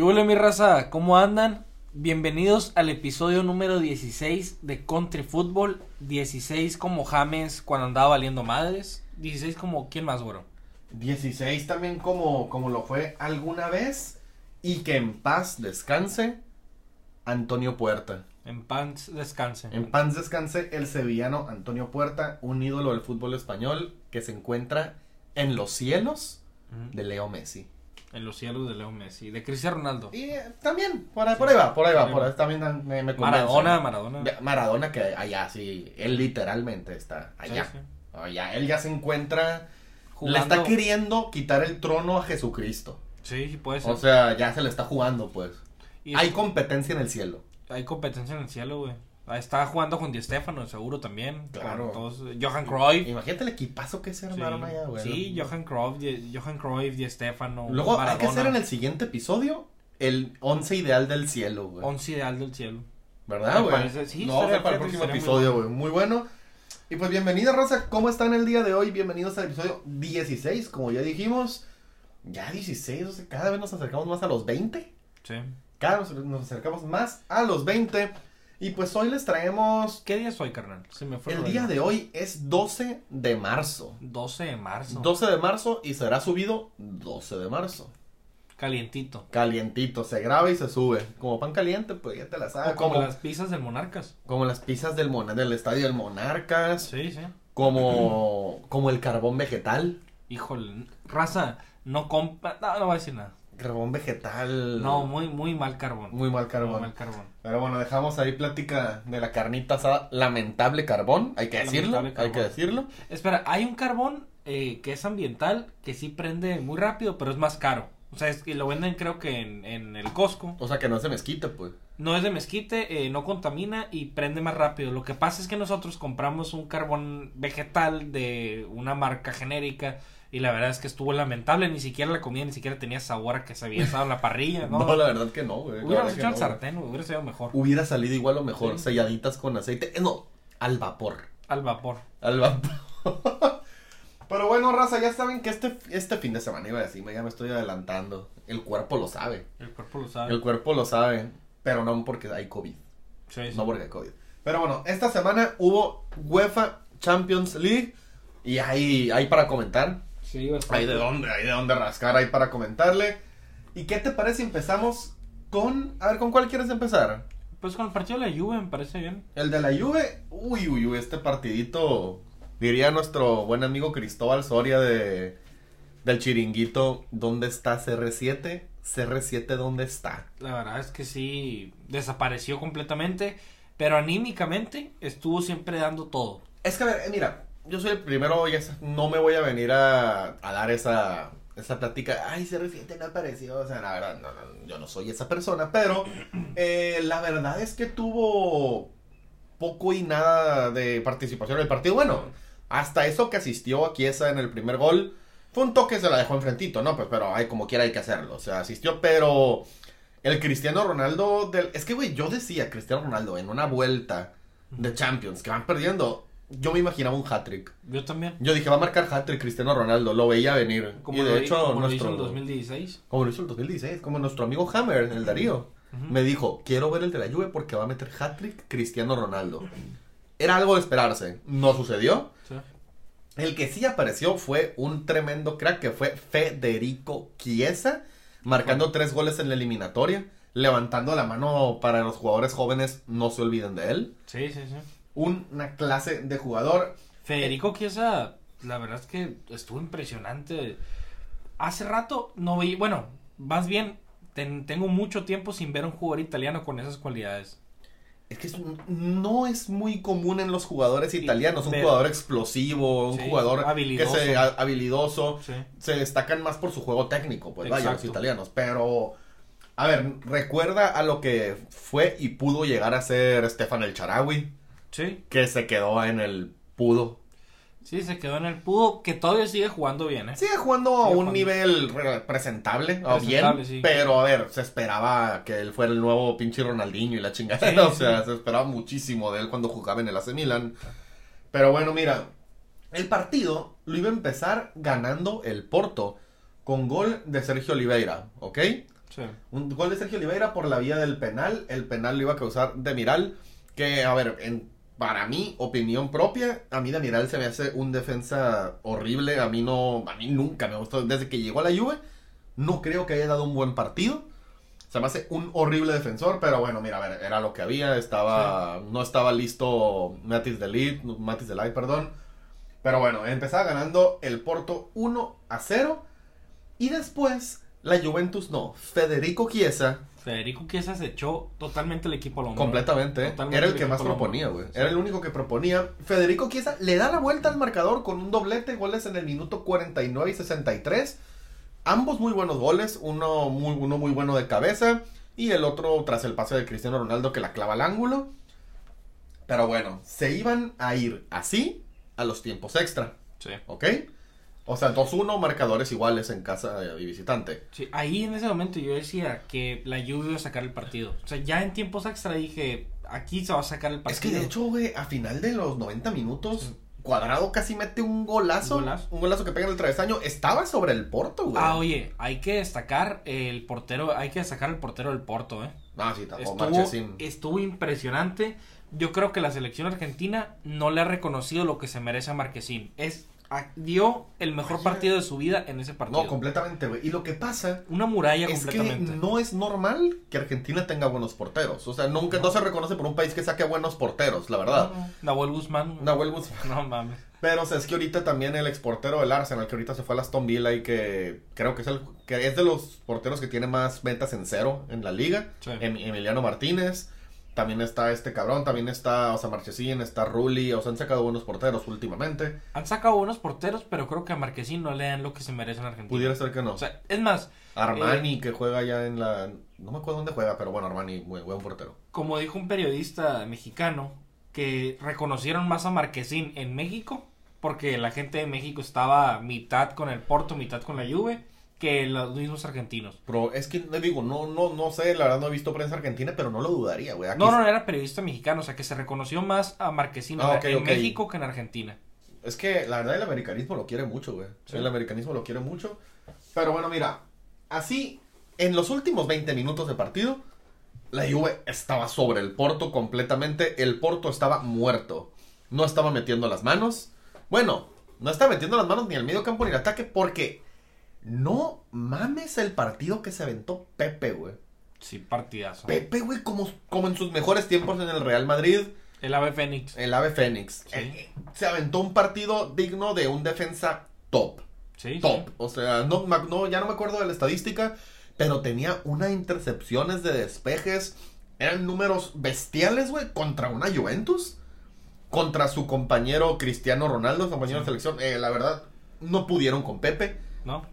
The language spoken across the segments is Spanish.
¿Qué huele mi raza? ¿Cómo andan? Bienvenidos al episodio número 16 de Country Football. 16 como James cuando andaba valiendo madres. 16 como ¿quién más, güero? 16 también como, como lo fue alguna vez. Y que en paz descanse Antonio Puerta. En paz descanse. En paz descanse el sevillano Antonio Puerta, un ídolo del fútbol español que se encuentra en los cielos de Leo Messi. En los cielos de Leo Messi. De Cristiano Ronaldo. Y eh, también, por ahí, por ahí va, por ahí va, por ahí también me, me. Maradona, Maradona. Maradona que allá sí, él literalmente está allá. Sí, sí. Allá, él ya se encuentra, le Jugando- está queriendo quitar el trono a Jesucristo. Sí, sí puede ser. O sea, ya se le está jugando, pues. Y Hay competencia en el cielo. hay competencia en el cielo, güey. Ahí Está jugando con Di Stefano, seguro también. Claro. Todos- Johan Cruyff. Imagínate el equipazo que se armaron allá, güey. Sí, Johan Cruyff, Di- Johan Cruyff, Di Stefano. Luego hay Maradona. que hacer en el siguiente episodio el once ideal del cielo, güey. Once ideal del cielo. ¿verdad, güey? parece- sí, no, para el próximo episodio, güey. Muy bueno. Y pues bienvenida, Rosa. ¿Cómo están el día de hoy? Bienvenidos al episodio 16. Como ya dijimos, ya 16, o sea, cada vez nos acercamos más a los 20. Sí. Cada vez nos acercamos más a los 20. Y pues hoy les traemos... ¿Qué día es hoy, carnal? Se me fue El día de hoy es 12 de marzo. 12 de marzo. 12 de marzo y será subido 12 de marzo. Calientito. Calientito, se graba y se sube. Como pan caliente, pues ya te la sabes. Como, las pizzas del Monarcas. como las pizzas del, Mon- del estadio del Monarcas. Sí, sí. Como, como el carbón vegetal. Híjole, raza, no compra. No, no voy a decir nada. Carbón vegetal. No, muy, muy mal carbón. Muy mal Muy carbón. mal carbón. Pero bueno, dejamos ahí plática de la carnita asada. Lamentable carbón, hay que decirlo. Hay que decirlo. Espera, hay un carbón eh, que es ambiental, que sí prende muy rápido, pero es más caro. O sea, es que lo venden creo que en, en el Costco. O sea que no se mezquite, pues. No es de mezquite, eh, no contamina y prende más rápido. Lo que pasa es que nosotros compramos un carbón vegetal de una marca genérica y la verdad es que estuvo lamentable. Ni siquiera la comida, ni siquiera tenía sabor a que se había estado en la parrilla. No, No, la verdad que no, güey. Que hecho al no, sartén, güey, hubiera sido mejor. Hubiera salido igual o mejor. Sí. Selladitas con aceite. Eh, no, al vapor. Al vapor. Al vapor. Pero bueno, raza, ya saben que este, este fin de semana iba a decir, ya me estoy adelantando. El cuerpo lo sabe. El cuerpo lo sabe. El cuerpo lo sabe. Pero no porque hay COVID. Sí, sí. No porque hay COVID. Pero bueno, esta semana hubo UEFA Champions League. Y hay, hay para comentar. Sí. Hay de dónde, hay de dónde rascar, hay para comentarle. ¿Y qué te parece si empezamos con... A ver, ¿con cuál quieres empezar? Pues con el partido de la Juve me parece bien. El de la Juve. Uy, uy, uy, este partidito... Diría nuestro buen amigo Cristóbal Soria de... Del chiringuito. ¿Dónde está CR7? CR7, ¿dónde está? La verdad es que sí, desapareció completamente, pero anímicamente estuvo siempre dando todo. Es que, a ver, eh, mira, yo soy el primero, y es- no me voy a venir a, a dar esa, esa plática. Ay, CR7 no apareció. O sea, la verdad, no, no, yo no soy esa persona, pero eh, la verdad es que tuvo poco y nada de participación en el partido. Bueno, hasta eso que asistió a Chiesa en el primer gol, fue un toque, se la dejó enfrentito, ¿no? Pues, pero ay, como quiera hay que hacerlo. O sea, asistió, pero el Cristiano Ronaldo del... Es que, güey, yo decía Cristiano Ronaldo en una vuelta de Champions que van perdiendo. Yo me imaginaba un hat-trick. Yo también. Yo dije, va a marcar hat-trick Cristiano Ronaldo. Lo veía venir. Como y de lo, hecho, como lo nuestro... hizo en 2016. Como lo hizo el 2016. Como nuestro amigo Hammer, el Darío. Me dijo, quiero ver el de la Juve porque va a meter hat-trick Cristiano Ronaldo. Era algo de esperarse. No sucedió. Sí. El que sí apareció fue un tremendo crack que fue Federico Chiesa, marcando tres goles en la eliminatoria, levantando la mano para los jugadores jóvenes, no se olviden de él. Sí, sí, sí. Una clase de jugador. Federico Chiesa, la verdad es que estuvo impresionante. Hace rato no vi, bueno, más bien ten- tengo mucho tiempo sin ver un jugador italiano con esas cualidades. Es que es un- no es muy común en los jugadores italianos, un pero- jugador explosivo, un Sí, jugador habilidoso. que se ha- habilidoso, Sí. se destacan más por su juego técnico, pues vaya, los italianos, pero A ver, recuerda a lo que fue y pudo llegar a ser Stefan El Charawi, Sí, que se quedó en el pudo. sí, se quedó en el pudo, que todavía sigue jugando bien, ¿eh? Sigue jugando a un jugando. nivel re- presentable, o bien, sí. pero a ver, se esperaba que él fuera el nuevo pinche Ronaldinho y la chingada, Sí, o sí. sea, se esperaba muchísimo de él cuando jugaba en el AC Milan. Pero bueno, mira, el partido lo iba a empezar ganando el Porto con gol de Sergio Oliveira, ¿ok? Sí. Un gol de Sergio Oliveira por la vía del penal. El penal lo iba a causar Demiral. Que, a ver, en, para mí, opinión propia, a mí Demiral se me hace un defensa horrible. A mí no, a mí nunca me gustó. Desde que llegó a la Juve, no creo que haya dado un buen partido. Se me hace un horrible defensor, pero bueno, mira, a ver, era lo que había. Estaba, no estaba listo Matis Delit, Matis Delay, perdón. Pero bueno, empezaba ganando el Porto 1 a 0. Y después, la Juventus no. Federico Chiesa, Federico Chiesa se echó totalmente el equipo al hombro. completamente. Totalmente era el el que más proponía, güey. Era el único que proponía. Federico Chiesa le da la vuelta al marcador con un doblete, goles en el minuto 49 y 63. Ambos muy buenos goles, uno muy, uno muy bueno de cabeza y el otro tras el pase de Cristiano Ronaldo que la clava al ángulo. Pero bueno, se iban a ir así a los tiempos extra, Sí. ¿ok? O sea, 2-1 marcadores iguales en casa y visitante. Sí, ahí en ese momento yo decía que la Juve iba a sacar el partido. O sea, ya en tiempos extra dije, aquí se va a sacar el partido. Es que de hecho, güey, a final de los 90 minutos, Cuadrado casi mete un golazo. Un golazo. Un golazo que pega en el travesaño. Estaba sobre el Porto, güey. Ah, oye, hay que destacar el portero, hay que destacar el portero del Porto, ¿eh? No, sí, tapó Estuvo, estuvo impresionante. Yo creo que la selección argentina no le ha reconocido lo que se merece a Marquesín. Es, dio el mejor Oye. partido de su vida en ese partido. No, completamente, güey. Y lo que pasa Una muralla es que no es normal que Argentina tenga buenos porteros. O sea, nunca no, se reconoce por un país que saque buenos porteros, la verdad. No, no. Nahuel Guzmán. Nahuel Guzmán. No mames. Pero o sea, es que ahorita también el exportero del Arsenal, que ahorita se fue a Aston Villa y que creo que es el que es de los porteros que tiene más ventas en cero en la liga. Sí. Em- Emiliano Martínez. También está este cabrón, también está, o sea, Marchesín, está Rulli, o sea, han sacado buenos porteros últimamente. Han sacado buenos porteros, pero creo que a Marquesín no le dan lo que se merece en Argentina. Pudiera ser que no. O sea, es más, Armani, eh, que juega ya en la... No me acuerdo dónde juega, pero bueno, Armani, buen, buen portero. como dijo un periodista mexicano, que reconocieron más a Marquesín en México, porque la gente de México estaba mitad con el Porto, mitad con la Juve, que los mismos argentinos. Pero es que, le digo, no, no, no sé, la verdad no he visto prensa argentina, pero no lo dudaría, güey. No, no, era periodista mexicano, o sea, que se reconoció más a Marquesín Ah, en. México que en Argentina. Es que la verdad el americanismo lo quiere mucho, güey. Sí. El americanismo lo quiere mucho. Pero bueno, mira, así, en los últimos 20 minutos de partido, la Juve estaba sobre el Porto completamente. El Porto estaba muerto. No estaba metiendo las manos. Bueno, no estaba metiendo las manos ni al medio campo ni al ataque porque no mames el partido que se aventó Pepe, güey. Sí, partidazo. Pepe, güey, como, como en sus mejores tiempos en el Real Madrid. El ave Fénix. El ave Fénix. Sí. Eh, se aventó un partido digno de un defensa top. Sí, Top. O sea, no, no, ya no me acuerdo de la estadística, pero tenía unas intercepciones de despejes. Eran números bestiales, güey, contra una Juventus. Contra su compañero Cristiano Ronaldo, su compañero de selección. Eh, la verdad, no pudieron con Pepe. ¿No?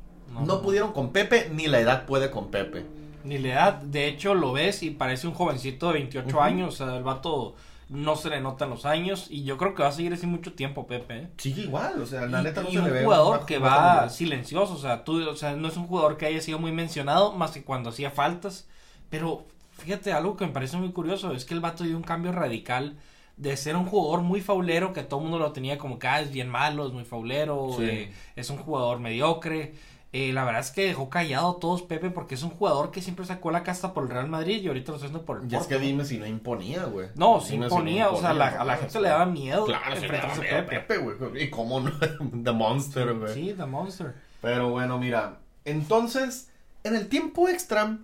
No, pudieron con Pepe, ni la edad puede con Pepe. Ni la edad, de hecho lo ves y parece un jovencito de 28 Ujú. años, o sea, el vato no se le notan los años y yo creo que va a seguir así mucho tiempo Pepe. ¿eh? Sigue igual, o sea, la y, neta no y se un le ve. jugador que va silencioso, o sea, tú, o sea, no es un jugador que haya sido muy mencionado más que cuando hacía faltas, pero fíjate, algo que me parece muy curioso es que el vato dio un cambio radical de ser un jugador muy faulero, que todo el mundo lo tenía como que ah, es bien malo, es muy faulero, Sí. eh, es un jugador mediocre. Eh, la verdad es que dejó callado a todos Pepe porque es un jugador que siempre sacó la casta por el Real Madrid y ahorita lo está haciendo por el Y es Porto. que dime si no imponía, güey. No, sí si no imponía, o sea, la- a la gente le daba miedo Claro, enfrentarse a Pepe. Güey. Y cómo no, The Monster, güey. Sí, The Monster. Pero bueno, mira. Entonces, en el tiempo extra,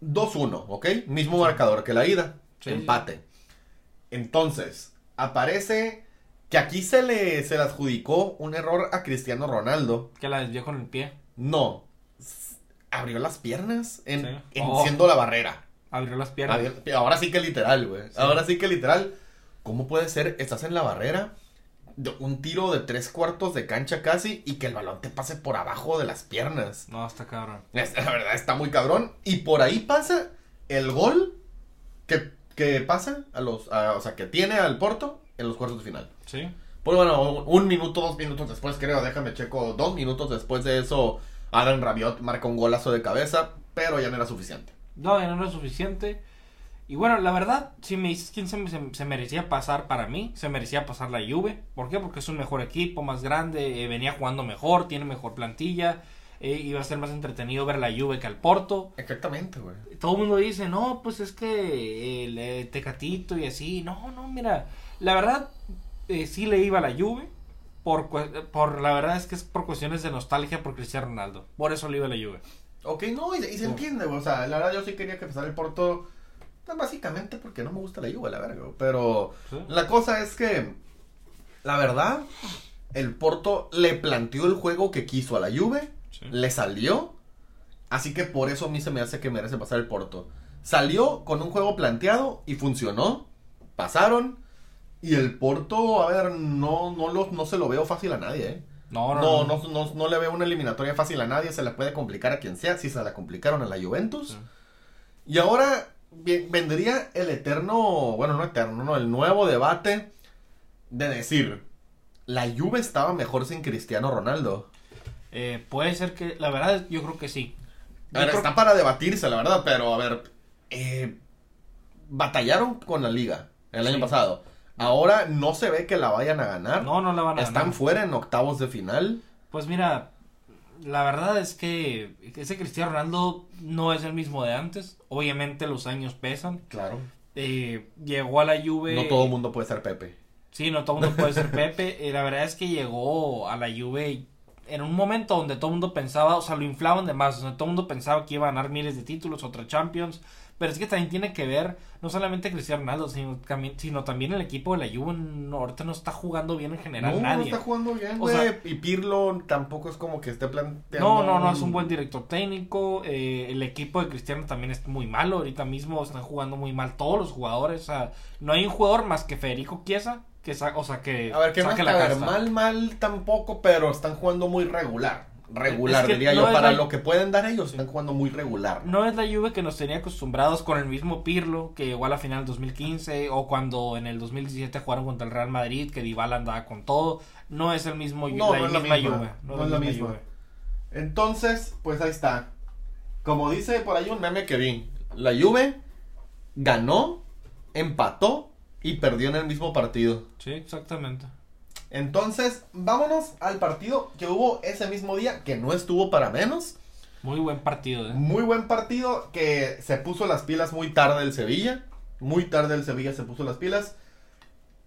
2-1, ¿ok? Mismo marcador que la ida. Sí, empate. Entonces, aparece que aquí se le, se le adjudicó un error a Cristiano Ronaldo. Que la desvió con el pie. No. Abrió las piernas en, Sí. en- Oh. siendo la barrera. Abrió las piernas. Abrió- ahora sí que literal, güey. Ahora sí que literal. ¿Cómo puede ser? Estás en la barrera. de un tiro de tres cuartos de cancha casi y que el balón te pase por abajo de las piernas. No, está cabrón. Es- La verdad está muy cabrón. Y por ahí pasa el gol que, que pasa a los, a- o sea, que tiene al Porto en los cuartos de final. Sí. Pues bueno, un, minuto, dos minutos después, creo, déjame checo, dos minutos después de eso, Adrian Rabiot marca un golazo de cabeza, pero ya no era suficiente. No, ya no era suficiente. Y bueno, la verdad, si me dices quién se, se- se merecía pasar para mí, se merecía pasar la Juve. ¿Por qué? Porque es un mejor equipo, más grande, eh, venía jugando mejor, tiene mejor plantilla. eh, iba a ser más entretenido ver la Juve que al Porto. Exactamente, güey. Todo el mundo dice, no, pues es que el eh, Tecatito y así. No, no, mira, la verdad, eh, sí le iba a la Juve. Por, por la verdad es que es por cuestiones de nostalgia por Cristiano Ronaldo. Por eso le iba a la Juve. Ok, no, y, y se Sí. entiende. O sea, la verdad yo sí quería que pasara el Porto, pues, básicamente porque no me gusta la Juve, la verga. Pero Sí. la cosa es que, la verdad, el Porto le planteó el juego que quiso a la Juve, Sí. le salió, así que por eso a mí se me hace que merece pasar el Porto. Salió con un juego planteado y funcionó, pasaron, y el Porto, a ver, no, no, lo, no se lo veo fácil a nadie, ¿eh? No, no, No, no. no, no, no le veo una eliminatoria fácil a nadie, se la puede complicar a quien sea, si se la complicaron a la Juventus. Sí. Y ahora vendría el eterno, bueno, no eterno, no, el nuevo debate de decir, la Juve estaba mejor sin Cristiano Ronaldo. Eh, puede ser que, la verdad, yo creo que sí. A ver, está para debatirse, la verdad, pero a ver, eh, batallaron con la liga el año pasado. Ahora no se ve que la vayan a ganar. No, no la van a Están ganar. fuera en octavos de final. Pues mira, la verdad es que ese Cristiano Ronaldo no es el mismo de antes. Obviamente los años pesan. Claro. Eh, llegó a la Juve. No todo el mundo puede ser Pepe. Sí, no todo el mundo puede ser Pepe. Eh, la verdad es que llegó a la Juve en un momento donde todo el mundo pensaba, o sea, lo inflaban de más, donde todo el mundo pensaba que iba a ganar miles de títulos, otra Champions. Pero es que también tiene que ver, no solamente Cristiano Ronaldo, sino también, sino también el equipo de la Juve. No, ahorita no está jugando bien en general no, no nadie. está jugando bien, O sea- y Pirlo tampoco es como que esté planteando. No, no, no, es un buen director técnico. eh, el equipo de Cristiano también es muy malo. Ahorita mismo están jugando muy mal todos los jugadores. O sea, no hay un jugador más que Federico Chiesa que sa- o sea, que A ver, que no saque está la a ver, casta. mal, mal tampoco, pero están jugando muy regular. Regular, Es que diría no yo. Para la- lo que pueden dar ellos, están jugando muy regular. No es la Juve que nos tenía acostumbrados con el mismo Pirlo que llegó a la final del 2015 o cuando en el 2017 jugaron contra el Real Madrid que Dybala andaba con todo. No es el mismo No, la no es la misma misma, Juve. no es la misma. Juve. Entonces, pues ahí está. Como dice por ahí un meme que vi, la Juve ganó, empató y perdió en el mismo partido. Sí, exactamente. Entonces, vámonos al partido que hubo ese mismo día, que no estuvo para menos. Muy buen partido. ¿eh? Muy buen partido que se puso las pilas muy tarde el Sevilla. Muy tarde el Sevilla se puso las pilas.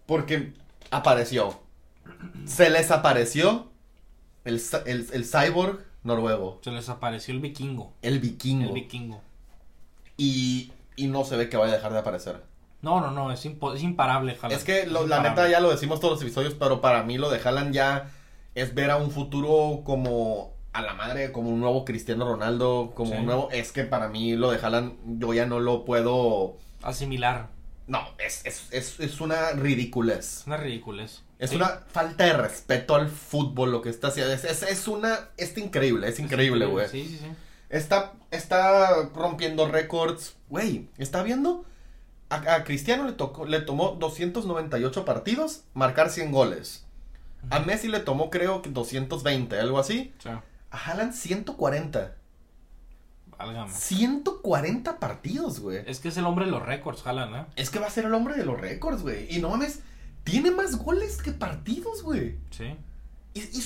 Porque apareció. Se les apareció el, el, el cyborg noruego. Se les apareció el vikingo. El vikingo. El vikingo. y, y no se ve que vaya a dejar de aparecer. No, no, no, es, impo- es imparable, Haaland. Es que lo- Es la neta ya lo decimos todos los episodios, pero para mí lo de Haaland ya es ver a un futuro como a la madre, como un nuevo Cristiano Ronaldo, como Sí. un nuevo... Es que para mí lo de Haaland yo ya no lo puedo... Asimilar. No, es, es, es, es una ridiculez. Es una ridiculez. Es Sí. una falta de respeto al fútbol lo que está haciendo. Es, es, es una... Es increíble, es increíble, güey. Sí, sí, sí. Está, está rompiendo récords. Güey, ¿está viendo? A, a Cristiano le, tocó, le tomó 298 partidos marcar 100 goles. A Messi le tomó creo que 220, algo así. A Haaland 140. válgame. 140 partidos, güey. Es que es el hombre de los récords, Haaland, ¿eh? Es que va a ser el hombre de los récords, güey. Y no mames, tiene más goles que partidos, güey. Sí. Y, y-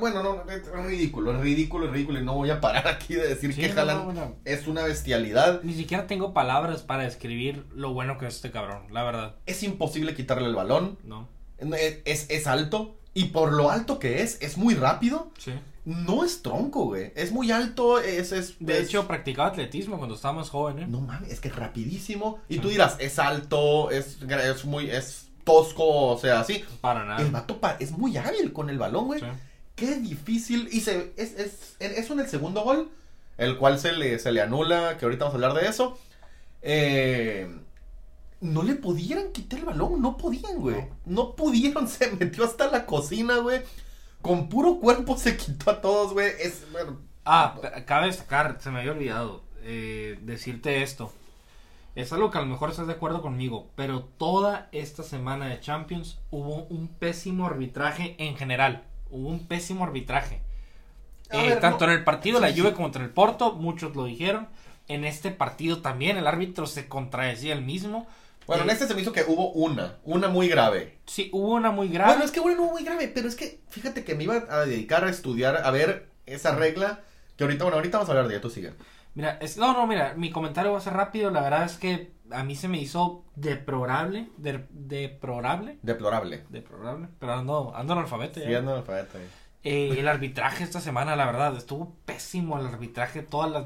bueno, no, es ridículo, es ridículo, es ridículo. Y no voy a parar aquí de decir Sí, que no, Haaland no, no. es una bestialidad. Ni siquiera tengo palabras para describir lo bueno que es este cabrón, la verdad. Es imposible quitarle el balón. No. Es, es, es alto. Y por lo alto que es, es muy rápido. Sí. No es tronco, güey. Es muy alto. Es, es, De es- hecho, practicaba atletismo cuando estaba más joven, ¿eh? No mames, es que es rapidísimo. Y tú dirás, es alto, es, es muy, es tosco, o sea, así. Para nada. El vato pa- es muy hábil con el balón, güey. Sí. Qué difícil. Y se, es, es, eso en el segundo gol, el cual se le, se le anula, que ahorita vamos a hablar de eso. Eh, no le pudieran quitar el balón, no podían, güey. No. pudieron, se metió hasta la cocina, güey. Con puro cuerpo se quitó a todos, güey. Es, bueno, Ah, cabe destacar, se me había olvidado eh, decirte esto. Es algo que a lo mejor estás de acuerdo conmigo, pero toda esta semana de Champions hubo un pésimo arbitraje en general. Hubo un pésimo arbitraje. Eh, ver, tanto no- en el partido de Sí, la Juve sí. contra el Porto, muchos lo dijeron. En este partido también el árbitro se contradecía el mismo. bueno, en Eh, este se me hizo que hubo una, una muy grave. Sí, hubo una muy grave. Bueno, es que bueno, no muy grave, pero es que fíjate que me iba a dedicar a estudiar, a ver esa regla. Que ahorita, bueno, ahorita vamos a hablar de ella, tú sigue. Mira, es, no, no, mira, mi comentario va a ser rápido. La verdad es que a mí se me hizo deplorable, de, deplorable, Deplorable. deplorable, pero ando, ando analfabeto ya. Sí, ando analfabeto. Eh, el arbitraje esta semana, la verdad, estuvo pésimo el arbitraje, todas las,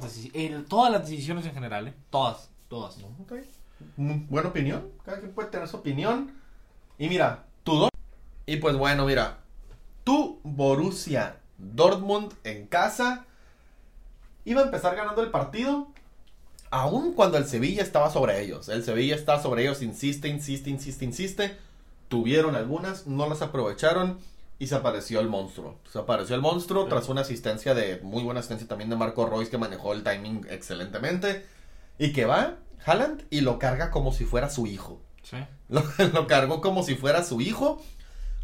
todas las decisiones en general, ¿eh? Todas, todas. Ok. Mm, Buena opinión. Cada quien puede tener su opinión. Y mira, tu dos. Y pues bueno, mira. Tu Borussia Dortmund en casa. Iba a empezar ganando el partido. Aún cuando el Sevilla estaba sobre ellos. El Sevilla está sobre ellos. Insiste, insiste, insiste, insiste. Tuvieron algunas. No las aprovecharon. Y se apareció el monstruo. Se apareció el monstruo Sí. tras una asistencia de. Muy buena asistencia también de Marco Royce. Que manejó el timing excelentemente. Y que va Haaland y lo carga como si fuera su hijo. Sí. Lo, lo cargó como si fuera su hijo.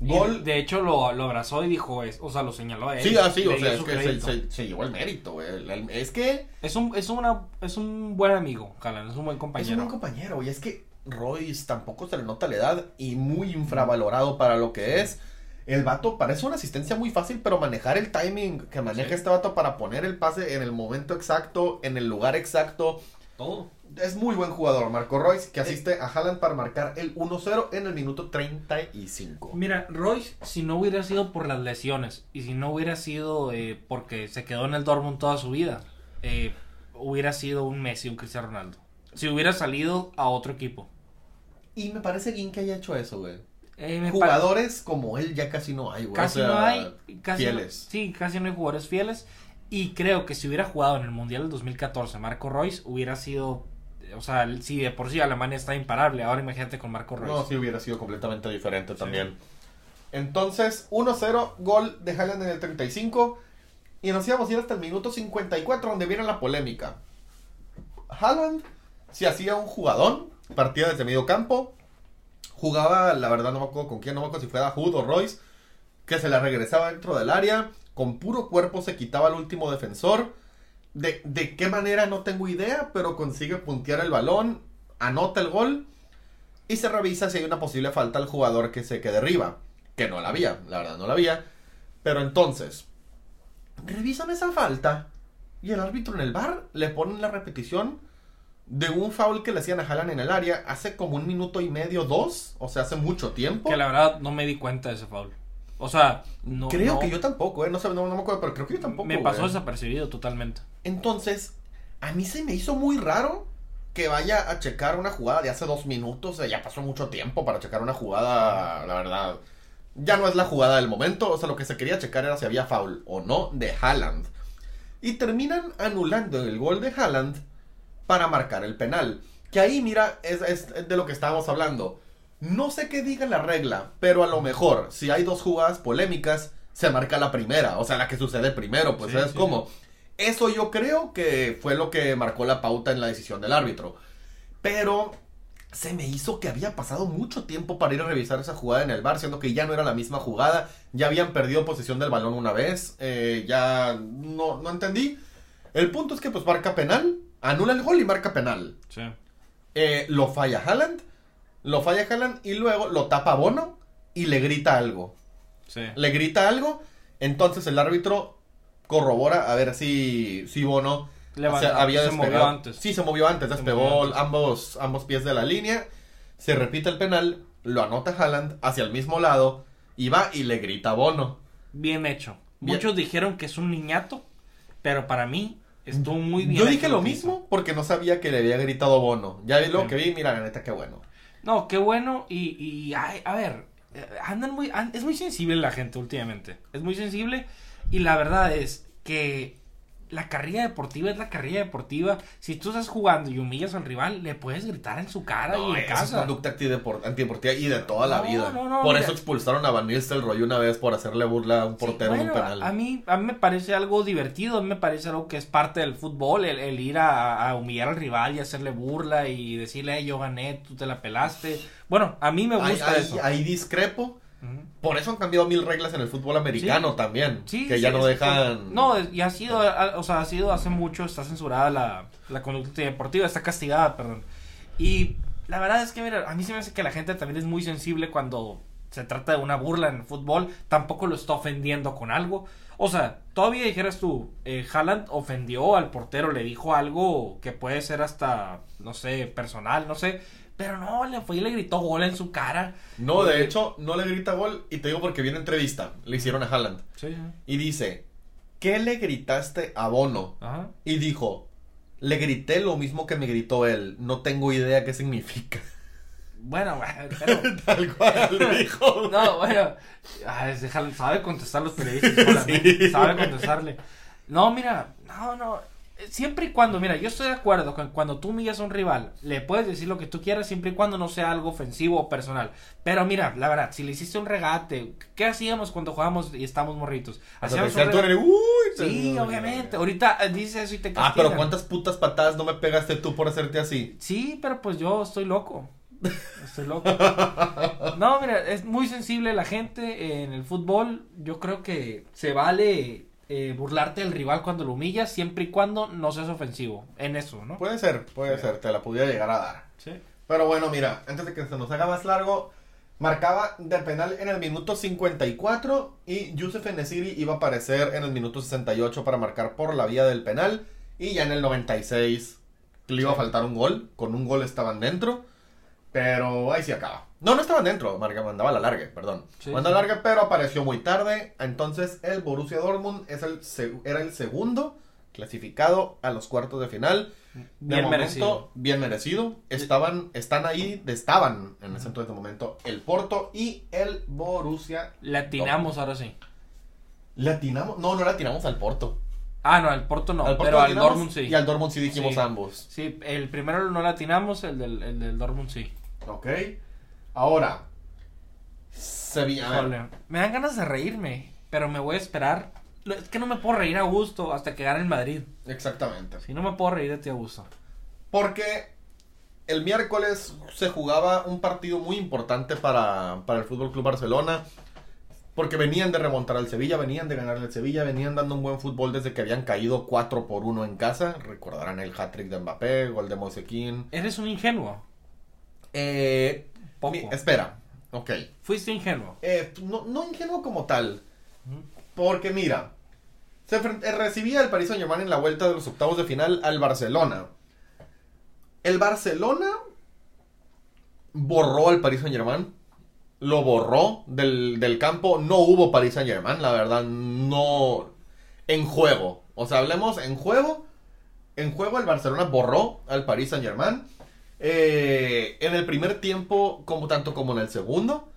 Y Gol. de hecho, lo, lo abrazó y dijo, es, o sea, lo señaló a él. Sí, así, le o sea, es que se, se- se llevó el mérito, güey. El- el- Es que Es un, es una, es un buen amigo, Haaland, es un buen es compañero. un buen compañero, y es que Royce tampoco se le nota la edad y muy infravalorado para lo que es. El vato parece una asistencia muy fácil, pero manejar el timing que maneja Sí. este vato para poner el pase en el momento exacto, en el lugar exacto, Todo. es muy buen jugador, Marco Royce, que asiste a Haaland para marcar el 1-0 en el minuto 35. Mira, Royce, si no hubiera sido por las lesiones y si no hubiera sido eh, porque se quedó en el Dortmund toda su vida, eh, hubiera sido un Messi, un Cristiano Ronaldo. Si hubiera salido a otro equipo. Y me parece bien que haya hecho eso, güey. Eh, Jugadores como él ya casi no hay, güey. Casi O sea, no hay. Casi fieles. No, sí, casi no hay jugadores fieles. Y creo que si hubiera jugado en el Mundial del 2014 Marco Royce, hubiera sido. O sea, si de por sí Alemania está imparable, ahora imagínate con Marco Royce. No, sí hubiera sido completamente diferente también. Entonces, 1-0, gol de Haaland en el 35. Y nos íbamos a ir hasta el minuto 54, donde viene la polémica. Haaland se hacía un jugadón, partía desde medio campo. Jugaba, la verdad no me acuerdo con quién, no me acuerdo si fue Dahoud o Royce, que se la regresaba dentro del área. Con puro cuerpo se quitaba al último defensor. De, de qué manera no tengo idea, pero consigue puntear el balón, anota el gol y se revisa si hay una posible falta al jugador que se quede arriba. Que no la había, la verdad no la había. Pero entonces, revisan esa falta y el árbitro en el bar le ponen la repetición de un foul que le hacían a Haaland en el área hace como un minuto y medio, dos, o sea, hace mucho tiempo. Que la verdad no me di cuenta de ese foul. O sea, no. creo no- que yo tampoco, eh, no, sé, no, no me acuerdo, pero creo que yo tampoco. Me pasó güey. desapercibido totalmente. Entonces, a mí se me hizo muy raro que vaya a checar una jugada de hace dos minutos. O sea, ya pasó mucho tiempo para checar una jugada, la verdad. Ya no es la jugada del momento. O sea, lo que se quería checar era si había foul o no de Haaland. Y terminan anulando el gol de Haaland para marcar el penal. Que ahí, mira, es, es de lo que estábamos hablando. No sé qué diga la regla, pero a lo mejor, si hay dos jugadas polémicas, se marca la primera. O sea, la que sucede primero, pues Sí, ¿sabes sí, cómo? Eso yo creo que fue lo que marcó la pauta en la decisión del árbitro. Pero se me hizo que había pasado mucho tiempo para ir a revisar esa jugada en el bar, siendo que ya no era la misma jugada, ya habían perdido posesión del balón una vez, eh, ya no, no entendí. El punto es que pues marca penal, anula el gol y marca penal. Sí. Eh, lo falla Haaland, lo falla Haaland y luego lo tapa Bono y le grita algo Sí. le grita algo, entonces el árbitro corrobora a ver si, si Bono Levanta- había se movió antes. Sí, se movió antes, Se despegó movió antes. ambos, ambos pies de la línea, se repite el penal, lo anota Haaland hacia el mismo lado y va y le grita a Bono. Bien hecho. Bien. Muchos dijeron que es un niñato, pero para mí estuvo muy bien. Yo dije lo mismo porque no sabía que le había gritado Bono. Ya vi lo que vi, mira, la neta, qué bueno. No, qué bueno. Y, y a ver, eh, andan muy. es muy sensible la gente últimamente. Es muy sensible. Y la verdad es que la carrilla deportiva es la carrilla deportiva. Si tú estás jugando y humillas al rival, le puedes gritar en su cara y en casa. Es conducta antidepor- antideportiva y de toda la No, vida. no, no, por mira. eso expulsaron a Van Nistelrooy una vez por hacerle burla a un Sí, portero en un penal. A mí, a mí me parece algo divertido, a mí me parece algo que es parte del fútbol, el, el ir a, a humillar al rival y hacerle burla y decirle, "Ey, yo gané, tú te la pelaste. Bueno, a mí me gusta ahí, eso. ahí discrepo. Por eso han cambiado mil reglas en el fútbol americano Sí. también. Sí, que sí, ya no dejan. No, y ha sido, o sea, ha sido hace mucho, está censurada la, la conducta deportiva, está castigada, perdón. Y la verdad es que, mira, a mí se me hace que la gente también es muy sensible cuando se trata de una burla en el fútbol, tampoco lo está ofendiendo con algo. O sea, todavía dijeras tú, eh, Haaland ofendió al portero, le dijo algo que puede ser hasta, no sé, personal, no sé. Pero no, le fue y le gritó gol en su cara. No, de Eh, hecho, no le grita gol. Y te digo porque viene entrevista. Le hicieron a Haaland. Sí, sí. Y dice: ¿Qué le gritaste a Bono? Ajá. Y dijo: Le grité lo mismo que me gritó él. No tengo idea qué significa. Bueno, pero... Tal cual dijo. No, bueno, ay, déjalo, sabe contestar los periodistas, solamente, Sí. sabe contestarle. No, mira, no, no, eh, siempre y cuando, mira, yo estoy de acuerdo con cuando tú humillas a un rival, le puedes decir lo que tú quieras siempre y cuando no sea algo ofensivo o personal. Pero mira, la verdad, si le hiciste un regate, ¿qué hacíamos cuando jugábamos y estábamos morritos? Hacíamos un regate- Sí, obviamente. Ahorita eh, dices eso y te Ah, castigan. pero ¿cuántas putas patadas no me pegaste tú por hacerte así? Sí, pero pues yo estoy loco. Estoy loco. No, mira, es muy sensible la gente en el fútbol. Yo creo que se vale eh, burlarte del rival cuando lo humillas, siempre y cuando no seas ofensivo. En eso, ¿no? Puede ser, puede ser, te la pudiera llegar a dar. Sí. Pero bueno, mira, antes de que se nos haga más largo, marcaba de penal en el minuto 54 y Yusuf Enesiri iba a aparecer en el minuto 68 para marcar por la vía del penal y ya en el 96 le iba a Sí. faltar un gol, con un gol estaban dentro, pero ahí sí acaba. No, no estaban dentro, mandaba la larga, perdón. Sí, Manda sí. larga, pero apareció muy tarde, entonces el Borussia Dortmund es el, era el segundo clasificado a los cuartos de final. De Bien momento, merecido. Bien merecido. Estaban, están ahí, estaban en ese entonces momento el Porto y el Borussia. Latinamos ahora sí. ¿Latinamos? No, no latinamos al Porto. Ah, no, al Porto no, al Porto pero al Dortmund sí. Y al Dortmund sí dijimos Sí. ambos. Sí, el primero no latinamos, el del, el del Dortmund sí. Ok. Ahora. Sevilla. me dan ganas de reírme, pero me voy a esperar. Es que no me puedo reír a gusto hasta que gane el Madrid. Exactamente. Si no me puedo reír de ti a gusto. Porque el miércoles se jugaba un partido muy importante para, para el Fútbol Club Barcelona. Porque venían de remontar al Sevilla, venían de ganar al Sevilla, venían dando un buen fútbol desde que habían caído 4 por 1 en casa. Recordarán el hat-trick de Mbappé, gol de Mosequín. Eres un ingenuo. Eh, Poco. espera, ok. Fuiste ingenuo. Eh, no, no ingenuo como tal. Porque mira, se eh, recibía el Paris Saint Germain en la vuelta de los octavos de final al Barcelona. El Barcelona borró al Paris Saint Germain. Lo borró del, del campo. No hubo Paris Saint Germain, la verdad. No. En juego. O sea, hablemos en juego. En juego el Barcelona borró al Paris Saint Germain. Eh, en el primer tiempo, como tanto como en el segundo.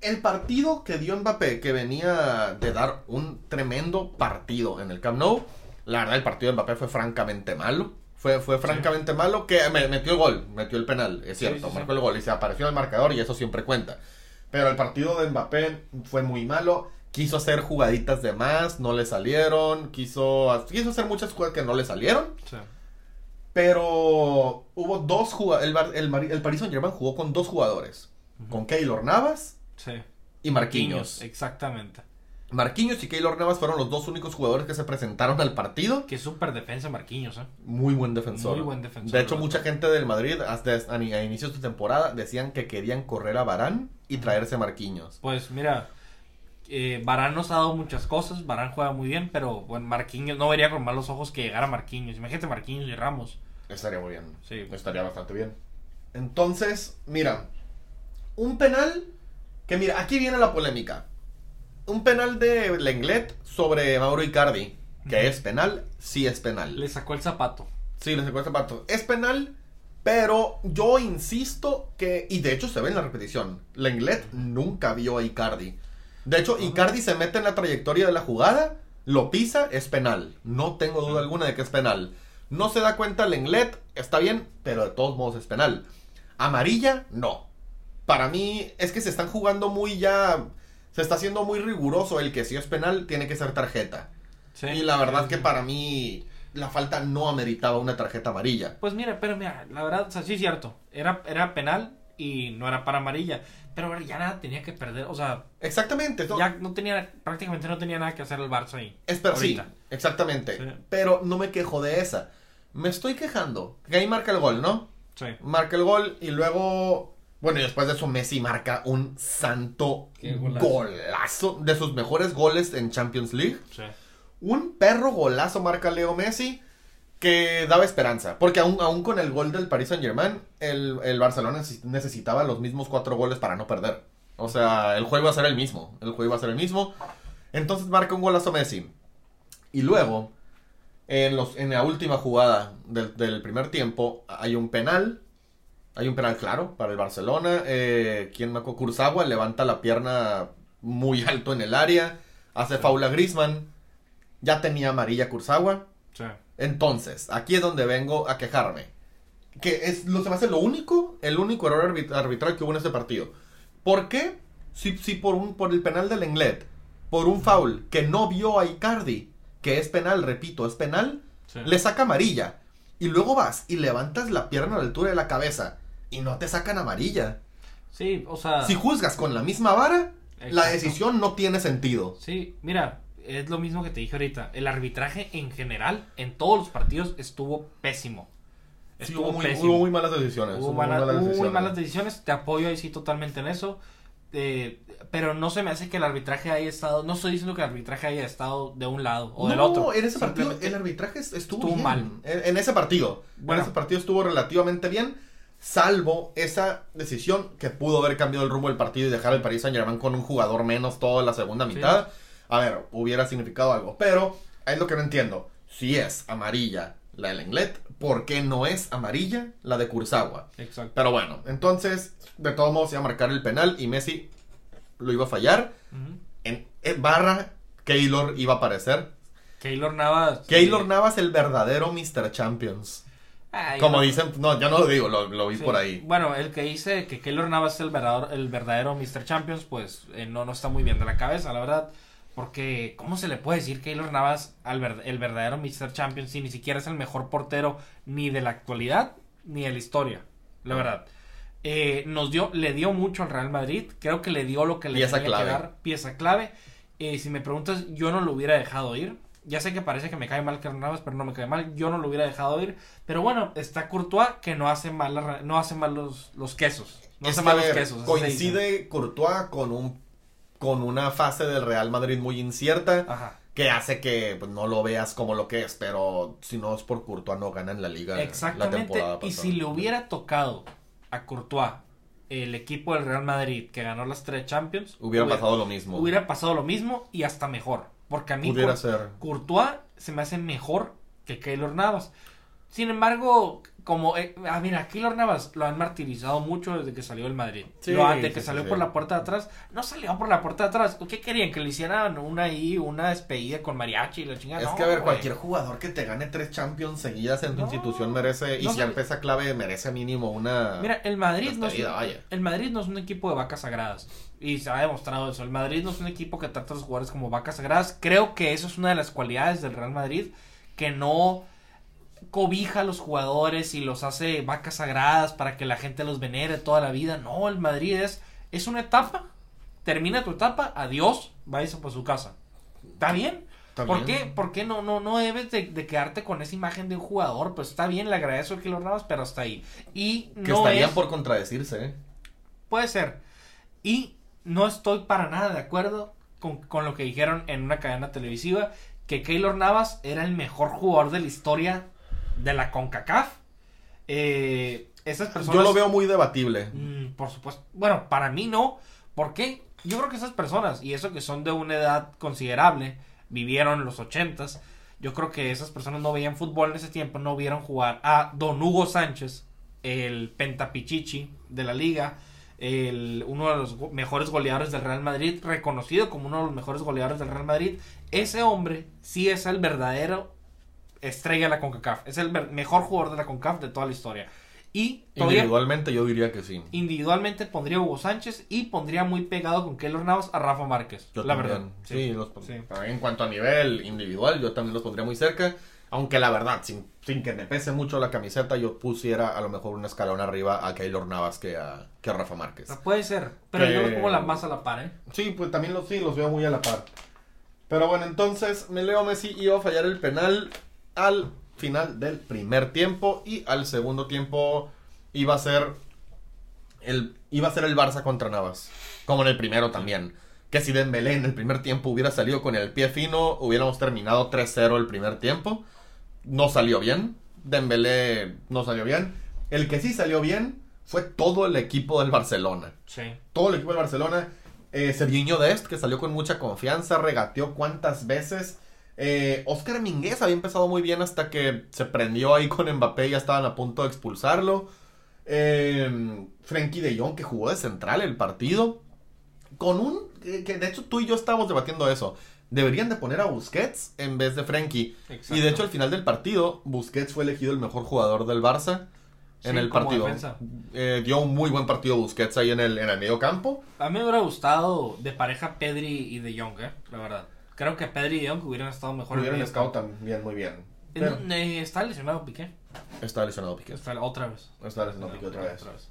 El partido que dio Mbappé, que venía de dar un tremendo partido en el Camp Nou, la verdad el partido de Mbappé fue francamente malo. Fue, fue francamente malo que me, metió el gol, metió el penal, es cierto, sí, sí. marcó el gol y se apareció en el marcador y eso siempre cuenta. Pero el partido de Mbappé fue muy malo. Quiso hacer jugaditas de más, no le salieron. Quiso, quiso hacer muchas jugadas que no le salieron. Pero hubo dos jugadores. El, el, el Paris Saint Germain jugó con dos jugadores: con Keylor Navas Sí. y Marquinhos. Exactamente. Marquinhos y Keylor Navas fueron los dos únicos jugadores que se presentaron al partido. Qué súper defensa Marquinhos, ¿eh? Muy buen defensor. Muy buen defensor, De hecho, mucha gente del Madrid, hasta a, a inicios de temporada, decían que querían correr a Barán y traerse a Marquinhos. Pues mira, eh, Barán nos ha dado muchas cosas. Barán juega muy bien, pero bueno, Marquinhos no vería con malos ojos que llegara Marquinhos. Imagínate Marquinhos y Ramos. Estaría muy bien. Sí. Estaría bastante bien. Entonces, mira, un penal que mira, aquí viene la polémica. Un penal de Lenglet sobre Mauro Icardi, que es penal, sí es penal. Le sacó el zapato. Sí, le sacó el zapato. Es penal, pero yo insisto que, y de hecho se ve en la repetición, Lenglet nunca vio a Icardi. De hecho. Icardi se mete en la trayectoria de la jugada lo pisa, es penal. No tengo duda alguna de que es penal. No se da cuenta Lenglet, está bien, pero de todos modos es penal. Amarilla, no. Para mí es que se están jugando muy ya... Se está haciendo muy riguroso el que si es penal tiene que ser tarjeta. Sí. Y la verdad que para mí la falta no ameritaba una tarjeta amarilla. Pues mira, pero mira, la verdad, o sea, sí es cierto. Era, era penal y no era para amarilla. Pero ya nada tenía que perder. O sea, Exactamente. ya no tenía, prácticamente no tenía nada que hacer el Barça ahí. Espera, sí, ahorita. exactamente. Sí. Pero no me quejo de esa. Me estoy quejando. Que ahí marca el gol, ¿no? Sí. Marca el gol y luego. Bueno, y después de eso Messi marca un santo golazo. golazo. De sus mejores goles en Champions League. Sí. Un perro golazo marca Leo Messi que daba esperanza. Porque aún, aún con el gol del Paris Saint Germain, el, el Barcelona neces- necesitaba los mismos cuatro goles para no perder. O sea, el juego iba a ser el mismo. El juego iba a ser el mismo. Entonces marca un golazo Messi. Y luego, en, los, en la última jugada del, del primer tiempo, hay un penal. Hay un penal claro para el Barcelona. Eh, ¿Quién me acuerdo? Kurzawa levanta la pierna muy alto en el área. Hace faula Grisman. Ya tenía amarilla Kurzawa. Sí. Entonces, aquí es donde vengo a quejarme. Que es lo se me hace lo único, el único error arbit- arbitral que hubo en este partido. ¿Por qué? Si, si por un por el penal del Englet, por un foul que no vio a Icardi, que es penal, repito, es penal, Sí. le saca amarilla. Y luego vas y levantas la pierna a la altura de la cabeza y no te sacan amarilla. Sí, o sea. Si juzgas con la misma vara, la decisión no tiene sentido. Sí, mira, es lo mismo que te dije ahorita. El arbitraje en general, en todos los partidos, estuvo pésimo. Sí, Estuvo hubo, muy, pésimo. hubo muy malas decisiones. Hubo hubo mala- muy malas hubo muy decisiones. malas decisiones. Te apoyo ahí sí totalmente en eso. Eh, pero no se me hace que el arbitraje haya estado. No estoy diciendo que el arbitraje haya estado de un lado o del otro. en ese partido el arbitraje estuvo, estuvo bien. mal. En, en ese partido. Bueno. En ese partido estuvo relativamente bien. Salvo esa decisión que pudo haber cambiado el rumbo del partido y dejar al Paris Saint Germain con un jugador menos toda la segunda Sí. mitad. A ver, hubiera significado algo. Pero es lo que no entiendo. Si es amarilla la del Englet, ¿por qué no es amarilla la de Kurzawa? Exacto. Pero bueno, entonces, de todos modos, iba a marcar el penal y Messi lo iba a fallar. En, en barra, Keylor iba a aparecer. Keylor Navas. Keylor eh, Navas, el verdadero Mr. Champions. ay, Como no- dicen, no, yo no lo digo, lo, lo vi sí. por ahí. Bueno, el que dice que Keylor Navas es el verdadero, el verdadero Mr. Champions, pues eh, no, no está muy bien de la cabeza, la verdad. Porque, ¿cómo se le puede decir Keylor Navas al ver- el verdadero Mr. Champions si ni siquiera es el mejor portero ni de la actualidad ni de la historia? La verdad. Eh, nos dio, le dio mucho al Real Madrid. Creo que le dio lo que le Pieza tenía clave. que dar. Pieza clave. Eh, si me preguntas, yo no lo hubiera dejado ir. Ya sé que parece que me cae mal Keylor Navas, pero no me cae mal. Yo no lo hubiera dejado ir. Pero bueno, está Courtois que no hace mal, la no hace mal los, los quesos. No Es hace que, mal los quesos. coincide Courtois con un con una fase del Real Madrid muy incierta Ajá. que hace que pues, no lo veas como lo que es, pero si no es por Courtois no ganan la liga la Exactamente. temporada Y si le hubiera tocado a Courtois el equipo del Real Madrid que ganó las tres Champions, hubiera pasado lo mismo. hubiera pasado lo mismo y hasta mejor. Porque a mí Pudiera Cour- ser. Courtois se me hace mejor que Keylor Navas. Sin embargo, como... eh, ah, mira, Keylor Navas lo han martirizado mucho desde que salió del Madrid. Sí, Lo- sí, que salió sí. por la puerta de atrás. No salió por la puerta de atrás. ¿Qué querían? Que le hicieran una ahí, una despedida con mariachi y la chingada. Es No, que a ver, güey. cualquier jugador que te gane tres Champions seguidas en tu No, institución merece, y no si al pesa clave merece mínimo una... Mira, el Madrid, no es, el Madrid no es un equipo de vacas sagradas. Y se ha demostrado eso. El Madrid no es un equipo que trata a los jugadores como vacas sagradas. Creo que eso es una de las cualidades del Real Madrid. Que no cobija a los jugadores y los hace vacas sagradas para que la gente los venere toda la vida. No, el Madrid es, es una etapa. Termina tu etapa, adiós, váyase por su casa. ¿Está bien? ¿Por qué? ¿Por qué no, no, no debes de, de quedarte con esa imagen de un jugador? Pues está bien, le agradezco que lo Navas, pero hasta ahí. Y Que no estarían es- por contradecirse, ¿eh? Puede ser. Y no estoy para nada de acuerdo con, con lo que dijeron en una cadena televisiva, que Keylor Navas era el mejor jugador de la historia de la CONCACAF. Eh, esas personas... Yo lo veo muy debatible. Mm, por supuesto. Bueno, para mí no. ¿Por qué? Yo creo que esas personas, y eso que son de una edad considerable, vivieron los ochentas, yo creo que esas personas no veían fútbol en ese tiempo, no vieron jugar a Don Hugo Sánchez, el pentapichichi de la liga, el, uno de los mejores goleadores del Real Madrid, reconocido como uno de los mejores goleadores del Real Madrid, ese hombre sí es el verdadero estrella de la CONCACAF. Es el mejor jugador de la CONCACAF de toda la historia. Y todavía Individualmente yo diría que sí. individualmente pondría a Hugo Sánchez y pondría muy pegado con Keylor Navas a Rafa Márquez. Yo la también. verdad. Sí, los Sí. En cuanto a nivel individual, yo también los pondría muy cerca. Aunque la verdad, sin, sin que me pese mucho la camiseta, yo pusiera a lo mejor un escalón arriba a Keylor Navas que a, que a Rafa Márquez. Puede ser, pero Que- yo los pongo la más a la par, ¿eh? Sí, pues también los, sí, los veo muy a la par. Pero bueno, entonces me Leo Messi iba a fallar el penal al final del primer tiempo y al segundo tiempo iba a ser el iba a ser el Barça contra Navas, como en el primero también. Que si Dembélé en el primer tiempo hubiera salido con el pie fino, hubiéramos terminado 3-0 el primer tiempo. No salió bien. Dembélé no salió bien. El que sí salió bien fue todo el equipo del Barcelona Sí. todo el equipo del Barcelona. Eh, Serginho Dest, que salió con mucha confianza, regateó cuántas veces. Eh, Oscar Minguez había empezado muy bien hasta que se prendió ahí con Mbappé y ya estaban a punto de expulsarlo. Eh, Frenkie de Jong, que jugó de central el partido. Con un. que que de hecho tú y yo estábamos debatiendo eso. Deberían de poner a Busquets en vez de Frenkie. Exacto. Y de hecho al final del partido, Busquets fue elegido el mejor jugador del Barça en Sí, el partido. Eh, dio un muy buen partido Busquets ahí en el, en el medio campo. A mí me hubiera gustado de pareja Pedri y De Jong, ¿eh? La verdad. Creo que Pedri y Jong hubieran estado mejor. Hubieran estado también muy bien. Pero está lesionado Piqué. está lesionado Piqué. Está otra vez. Está lesionado Piqué otra No, vez.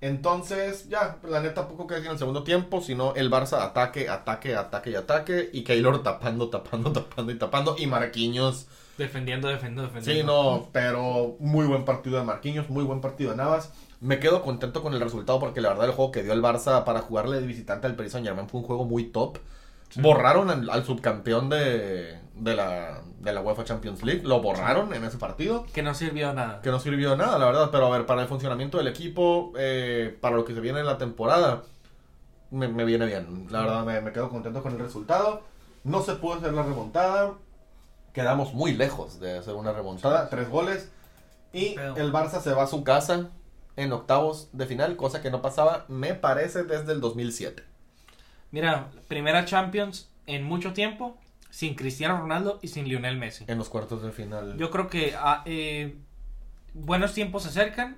Entonces, ya, la neta, poco que decir en el segundo tiempo, sino el Barça ataque, ataque, ataque y ataque. Y Keylor tapando, tapando, tapando y tapando. Y Marquinhos. Defendiendo, defendiendo, defendiendo. Sí, no, pero muy buen partido de Marquinhos, muy buen partido de Navas. Me quedo contento con el resultado porque la verdad el juego que dio el Barça para jugarle de visitante al Paris Saint Germain fue un juego muy top. Borraron al, al subcampeón de, de, la, de la UEFA Champions League, lo borraron en ese partido. Que no sirvió nada. que no sirvió nada, la verdad. Pero a ver, para el funcionamiento del equipo, eh, para lo que se viene en la temporada, me, me viene bien. La verdad, me, me quedo contento con el resultado. No se pudo hacer la remontada. Quedamos muy lejos de hacer una remontada. Tres goles. Y el Barça se va a su casa en octavos de final, cosa que no pasaba, me parece, desde el 2007. Mira, primera Champions en mucho tiempo sin Cristiano Ronaldo y sin Lionel Messi. En los cuartos de final. Yo creo que ah, eh, buenos tiempos se acercan,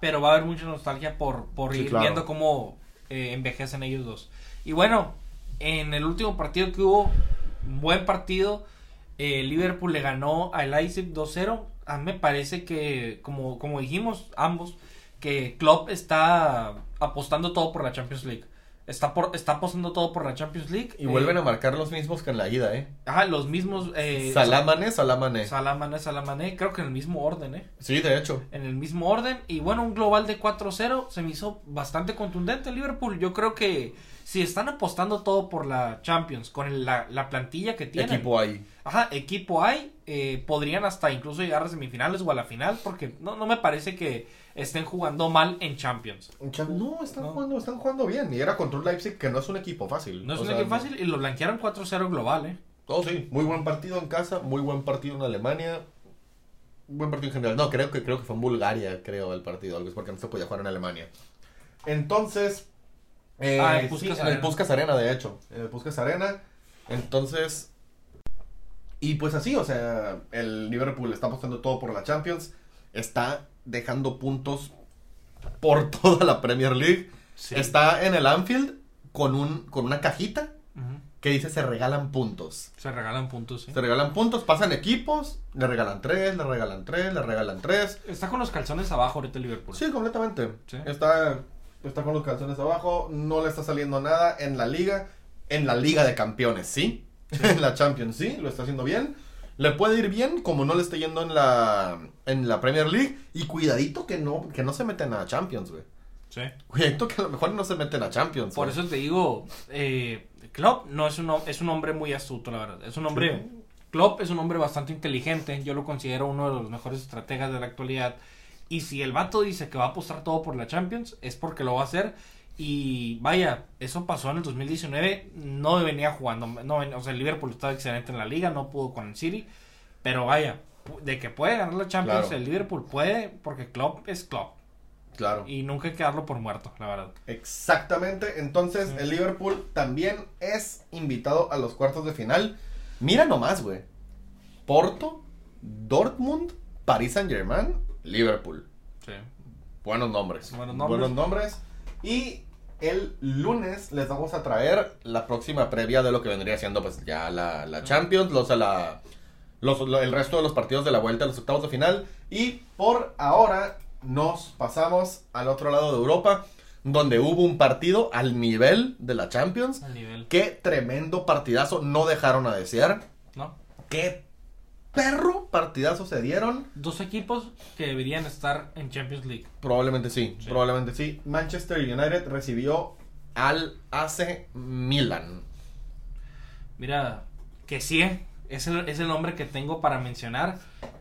pero va a haber mucha nostalgia por, por Sí, ir claro. viendo cómo eh, envejecen ellos dos. Y bueno, en el último partido que hubo, buen partido, eh, Liverpool le ganó al Leipzig 2-0. A mí me parece que, como, como dijimos ambos, que Klopp está apostando todo por la Champions League. Está, por, está apostando todo por la Champions League. y vuelven Eh, a marcar los mismos que en la ida, ¿eh? Ajá, los mismos... Eh, Salamane, Salamane. Salamane, Salamane, creo que en el mismo orden, ¿eh? Sí, de hecho. En el mismo orden. Y bueno, un global de 4-0 se me hizo bastante contundente el Liverpool. Yo creo que si están apostando todo por la Champions, con el- la, la plantilla que tienen. Equipo ahí. Ajá, equipo hay. eh, podrían hasta incluso llegar a semifinales o a la final. Porque no, no me parece que estén jugando mal en Champions. No, están No. jugando, están jugando bien. Y era contra un Leipzig que no es un equipo fácil. No es O un sea, equipo fácil y lo blanquearon 4-0 global, ¿eh? Oh, sí. Muy buen partido en casa, muy buen partido en Alemania. Buen partido en general. No, creo que creo que fue en Bulgaria, creo, el partido. Algo es porque no se podía jugar en Alemania. Entonces. Eh, Ah, en sí, en el. Puskas Arena, de hecho. En el Puskas Arena. Entonces. Y pues así, o sea, el Liverpool está apostando todo por la Champions. Está dejando puntos por toda la Premier League. Está en el Anfield con, un, con una cajita que dice se regalan puntos. Se regalan puntos, sí. Se regalan puntos, pasan equipos, le regalan tres, le regalan tres, le regalan tres. Está con los calzones abajo ahorita el Liverpool. Sí, completamente. Sí. Está, está con los calzones abajo, no le está saliendo nada en la liga. En la liga de campeones, sí. En la Champions, sí, lo está haciendo bien. Le puede ir bien, como no le está yendo en la, en la Premier League. Y cuidadito que no, que no se meten a Champions, güey. Sí. Cuidadito que a lo mejor no se meten a Champions. Por güey. eso te digo, eh, Klopp no es un, es un hombre muy astuto, la verdad. Es un hombre, Klopp es un hombre bastante inteligente. Yo lo considero uno de los mejores estrategas de la actualidad. Y si el vato dice que va a apostar todo por la Champions, es porque lo va a hacer. Y vaya, eso pasó en el 2019. No venía jugando. No, o sea, el Liverpool estaba excelente en la liga, no pudo con el City. Pero vaya, de que puede ganar la Champions, Claro. el Liverpool puede, porque Klopp es Klopp. Claro. Y nunca hay que darlo por muerto, la verdad. Exactamente. Entonces, Sí. el Liverpool también es invitado a los cuartos de final. Mira nomás, güey. Porto, Dortmund, Paris Saint Germain, Liverpool. Sí. Buenos nombres. Buenos nombres. Buenos nombres. Y el lunes les vamos a traer la próxima previa de lo que vendría siendo pues ya la, la Champions, los, la, los, lo- el resto de los partidos de la vuelta a los octavos de final. Y por ahora nos pasamos al otro lado de Europa, donde hubo un partido al nivel de la Champions. Al nivel. Qué tremendo partidazo, no dejaron a desear. ¿No? Qué perro partidazo se dieron. Dos equipos que deberían estar en Champions League. Probablemente sí, Sí. probablemente sí. Manchester United recibió al AC Milan. Mira, que sí, es el, es el nombre que tengo para mencionar.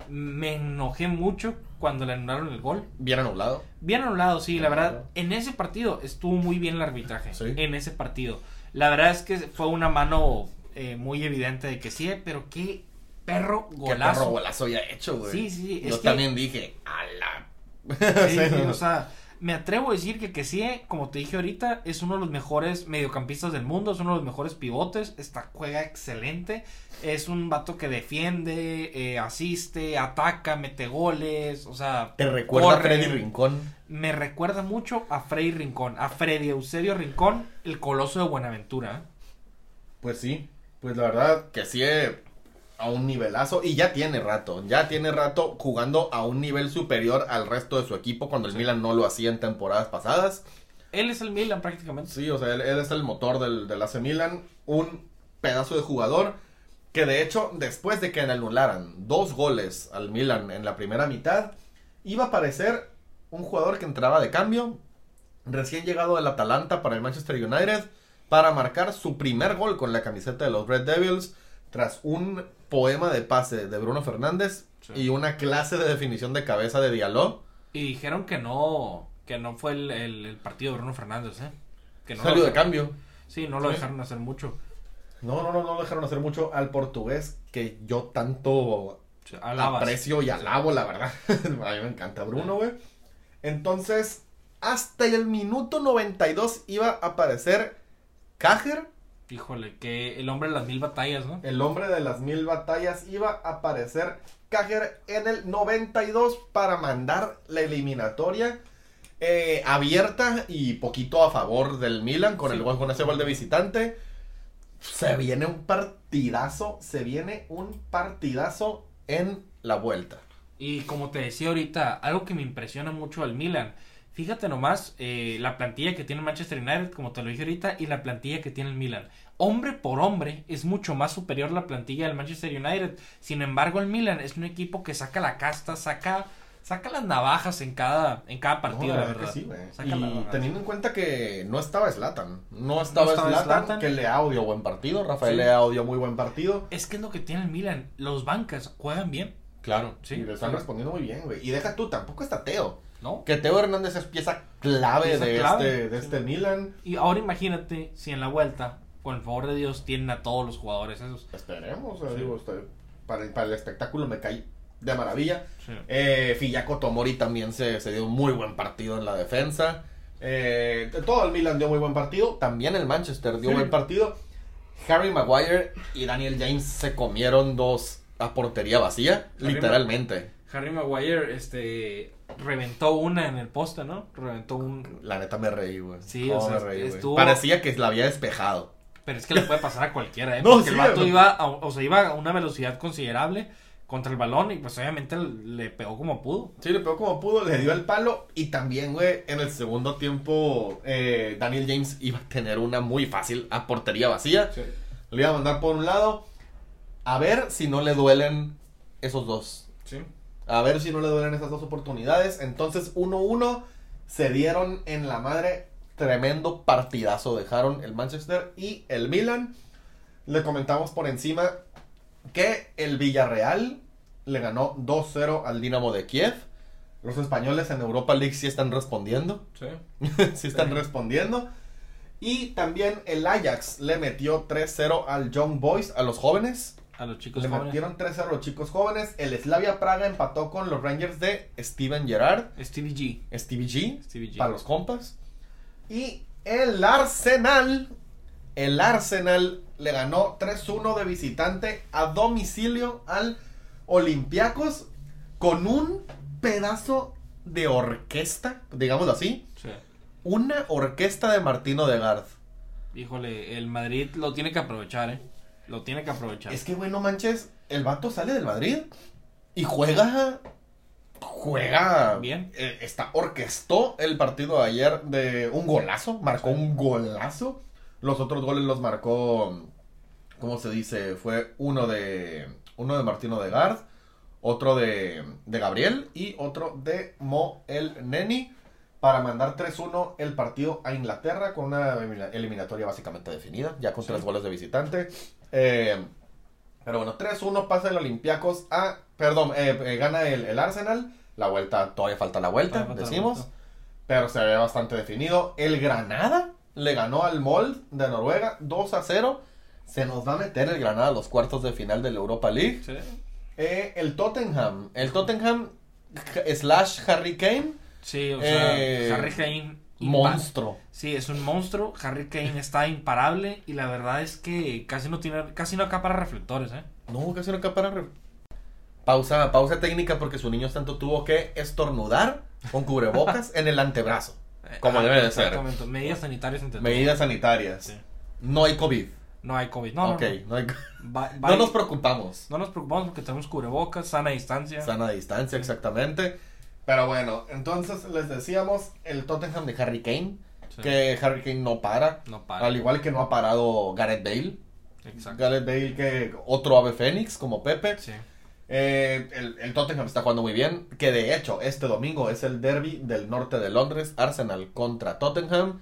Me enojé mucho cuando le anularon el gol. Bien anulado. Bien anulado, sí, la verdad. anulado. En ese partido estuvo muy bien el arbitraje. Sí. En ese partido. La verdad es que fue una mano eh, muy evidente de que sí, pero qué perro Qué golazo. perro golazo ya hecho, güey. Sí, sí, es Yo que- también dije, a la... Sí, Sí, o sea, me atrevo a decir que Kessie, como te dije ahorita, es uno de los mejores mediocampistas del mundo, es uno de los mejores pivotes, está, juega excelente, es un vato que defiende, eh, asiste, ataca, mete goles, o sea, Te recuerda a. Freddy Rincón. Me recuerda mucho a Freddy Rincón, a Freddy Eusebio Rincón, el coloso de Buenaventura. ¿eh? Pues sí, pues la verdad que sí eh, a un nivelazo y ya tiene rato, ya tiene rato jugando a un nivel superior al resto de su equipo cuando el Sí. Milan no lo hacía en temporadas pasadas. Él es el Milan prácticamente. Sí, o sea, él, él es el motor del, del AC Milan, un pedazo de jugador que de hecho después de que le anularan dos goles al Milan en la primera mitad, iba a aparecer un jugador que entraba de cambio, recién llegado del Atalanta para el Manchester United, para marcar su primer gol con la camiseta de los Red Devils, tras un poema de pase de Bruno Fernández Sí. y una clase de definición de cabeza de Diallo. Y dijeron que no, que no fue el, el- el partido de Bruno Fernández, ¿eh? Que no Salió de cambio. Sí, no lo Sí. dejaron hacer mucho. No, no, no, no lo dejaron hacer mucho al portugués que yo tanto Alabas. aprecio y alabo, la verdad. a mí me encanta Bruno, güey. Entonces, hasta el minuto 92 iba a aparecer Cajer, Híjole, que el hombre de las mil batallas, ¿no? el hombre de las mil batallas, iba a aparecer Cajer en el 92 para mandar la eliminatoria eh, abierta y poquito a favor del Milan con, Sí. el, con ese gol de visitante. Se viene un partidazo, se viene un partidazo en la vuelta. Y como te decía ahorita, algo que me impresiona mucho al Milan. Fíjate nomás eh, la plantilla que tiene Manchester United, como te lo dije ahorita, y la plantilla que tiene el Milan. Hombre por hombre es mucho más superior la plantilla del Manchester United. Sin embargo, el Milan es un equipo que saca la casta, saca, saca las navajas en cada, en cada partido, No, la verdad sí. Saca Y navajas. teniendo en cuenta que no estaba Zlatan. No estaba, estaba Zlatan, Zlatan. que Leao dio buen partido. Rafael Sí. Leao dio muy buen partido. Es que es lo que tiene el Milan. Los bancas juegan bien, Claro, Sí, sí. Y le están sí. respondiendo muy bien, güey. Y deja tú, tampoco está Teo. ¿No? Que Teo Hernández es pieza clave Pieza de clave, este, de sí. este Milan. Y ahora imagínate si en la vuelta, con el favor de Dios, tienen a todos los jugadores esos. Esperemos, Sí. digo, para, el- para el espectáculo me caí de maravilla. Sí. Eh, Fiyako Tomori también se, se dio un muy buen partido en la defensa. Eh, todo el Milan dio muy buen partido. También el Manchester dio buen partido. Harry Maguire y Daniel James se comieron dos a portería vacía, Harry literalmente. Harry Maguire, este, reventó una en el poste, ¿no? Reventó un... La neta me reí, güey. Sí, o sea, me reí, güey. estuvo- Parecía que la había despejado. Pero es que le puede pasar a cualquiera, ¿eh? No, Porque sí, el vato iba a, o sea, iba a una velocidad considerable contra el balón y pues obviamente le pegó como pudo. Sí, le pegó como pudo, le dio el palo. Y también, güey, en el segundo tiempo, eh, Daniel James iba a tener una muy fácil a portería vacía. Le iba a mandar por un lado. A ver si no le duelen esos dos. Sí. A ver si no le duelen esas dos oportunidades. Entonces, 1-1 se dieron en la madre. Tremendo partidazo dejaron el Manchester y el Milan. Le comentamos por encima que el Villarreal le ganó 2-0 al Dinamo de Kiev. Los españoles en Europa League sí están respondiendo. Sí. sí están Sí. respondiendo. Y también el Ajax le metió 3-0 al Young Boys, a los jóvenes. A los chicos Le jóvenes. metieron 3-0 a los chicos jóvenes. El Slavia Praga empató con los Rangers de Steven Gerrard. Stevie G. Stevie G. Stevie G. Para los compas. Y el Arsenal El Arsenal le ganó 3-1 de visitante a domicilio al Olympiacos con un pedazo de orquesta, digámoslo así. Sí. Una orquesta de Martino de Garth. Híjole, el Madrid lo tiene que aprovechar, ¿eh? Lo tiene que aprovechar. Es que, bueno, manches, el vato sale del Madrid y juega. Juega. Bien. eh, está, orquestó el partido de ayer de un golazo. Marcó un golazo. Los otros goles los marcó. ¿Cómo se dice? Fue uno de. Uno de Martino de Gard. Otro de, de Gabriel. Y otro de Mo el Neni. Para mandar 3-1 el partido a Inglaterra con una elimina- eliminatoria básicamente definida. Ya con Sí. tres goles de visitante. Eh, pero bueno, 3-1 pasa el Olympiacos a. Perdón, eh, eh, gana el, el Arsenal. La vuelta, todavía falta la vuelta, la decimos. vuelta. Pero se ve bastante definido. El Granada le ganó al Mold de Noruega 2 a 0. Se nos va a meter el Granada a los cuartos de final de la Europa League. Sí. Eh, el Tottenham. El Tottenham slash Harry Kane. Sí, o sea, Eh, Harry Kane. Monstruo. Sí, es un monstruo. Harry Kane está imparable y la verdad es que casi no tiene, casi no acapara reflectores, ¿eh? No, casi no capara. re- Pausa, pausa técnica porque su niño tanto tuvo que estornudar con cubrebocas en el antebrazo. Como Ah, debe de ser. Medidas sanitarias Medidas sanitarias. Sí. No hay COVID. No hay COVID. No, no, ok, no. no, hay- no nos preocupamos. no nos preocupamos porque tenemos cubrebocas, sana distancia. Sana distancia, exactamente. Pero bueno, entonces les decíamos el Tottenham de Harry Kane. Sí. Que Harry Kane no para. No para. Al igual que no ha parado Gareth Bale. Exacto. Gareth Bale que otro ave fénix como Pepe. Sí. Eh, el, el Tottenham está jugando muy bien. Que de hecho, este domingo es el derby del norte de Londres. Arsenal contra Tottenham.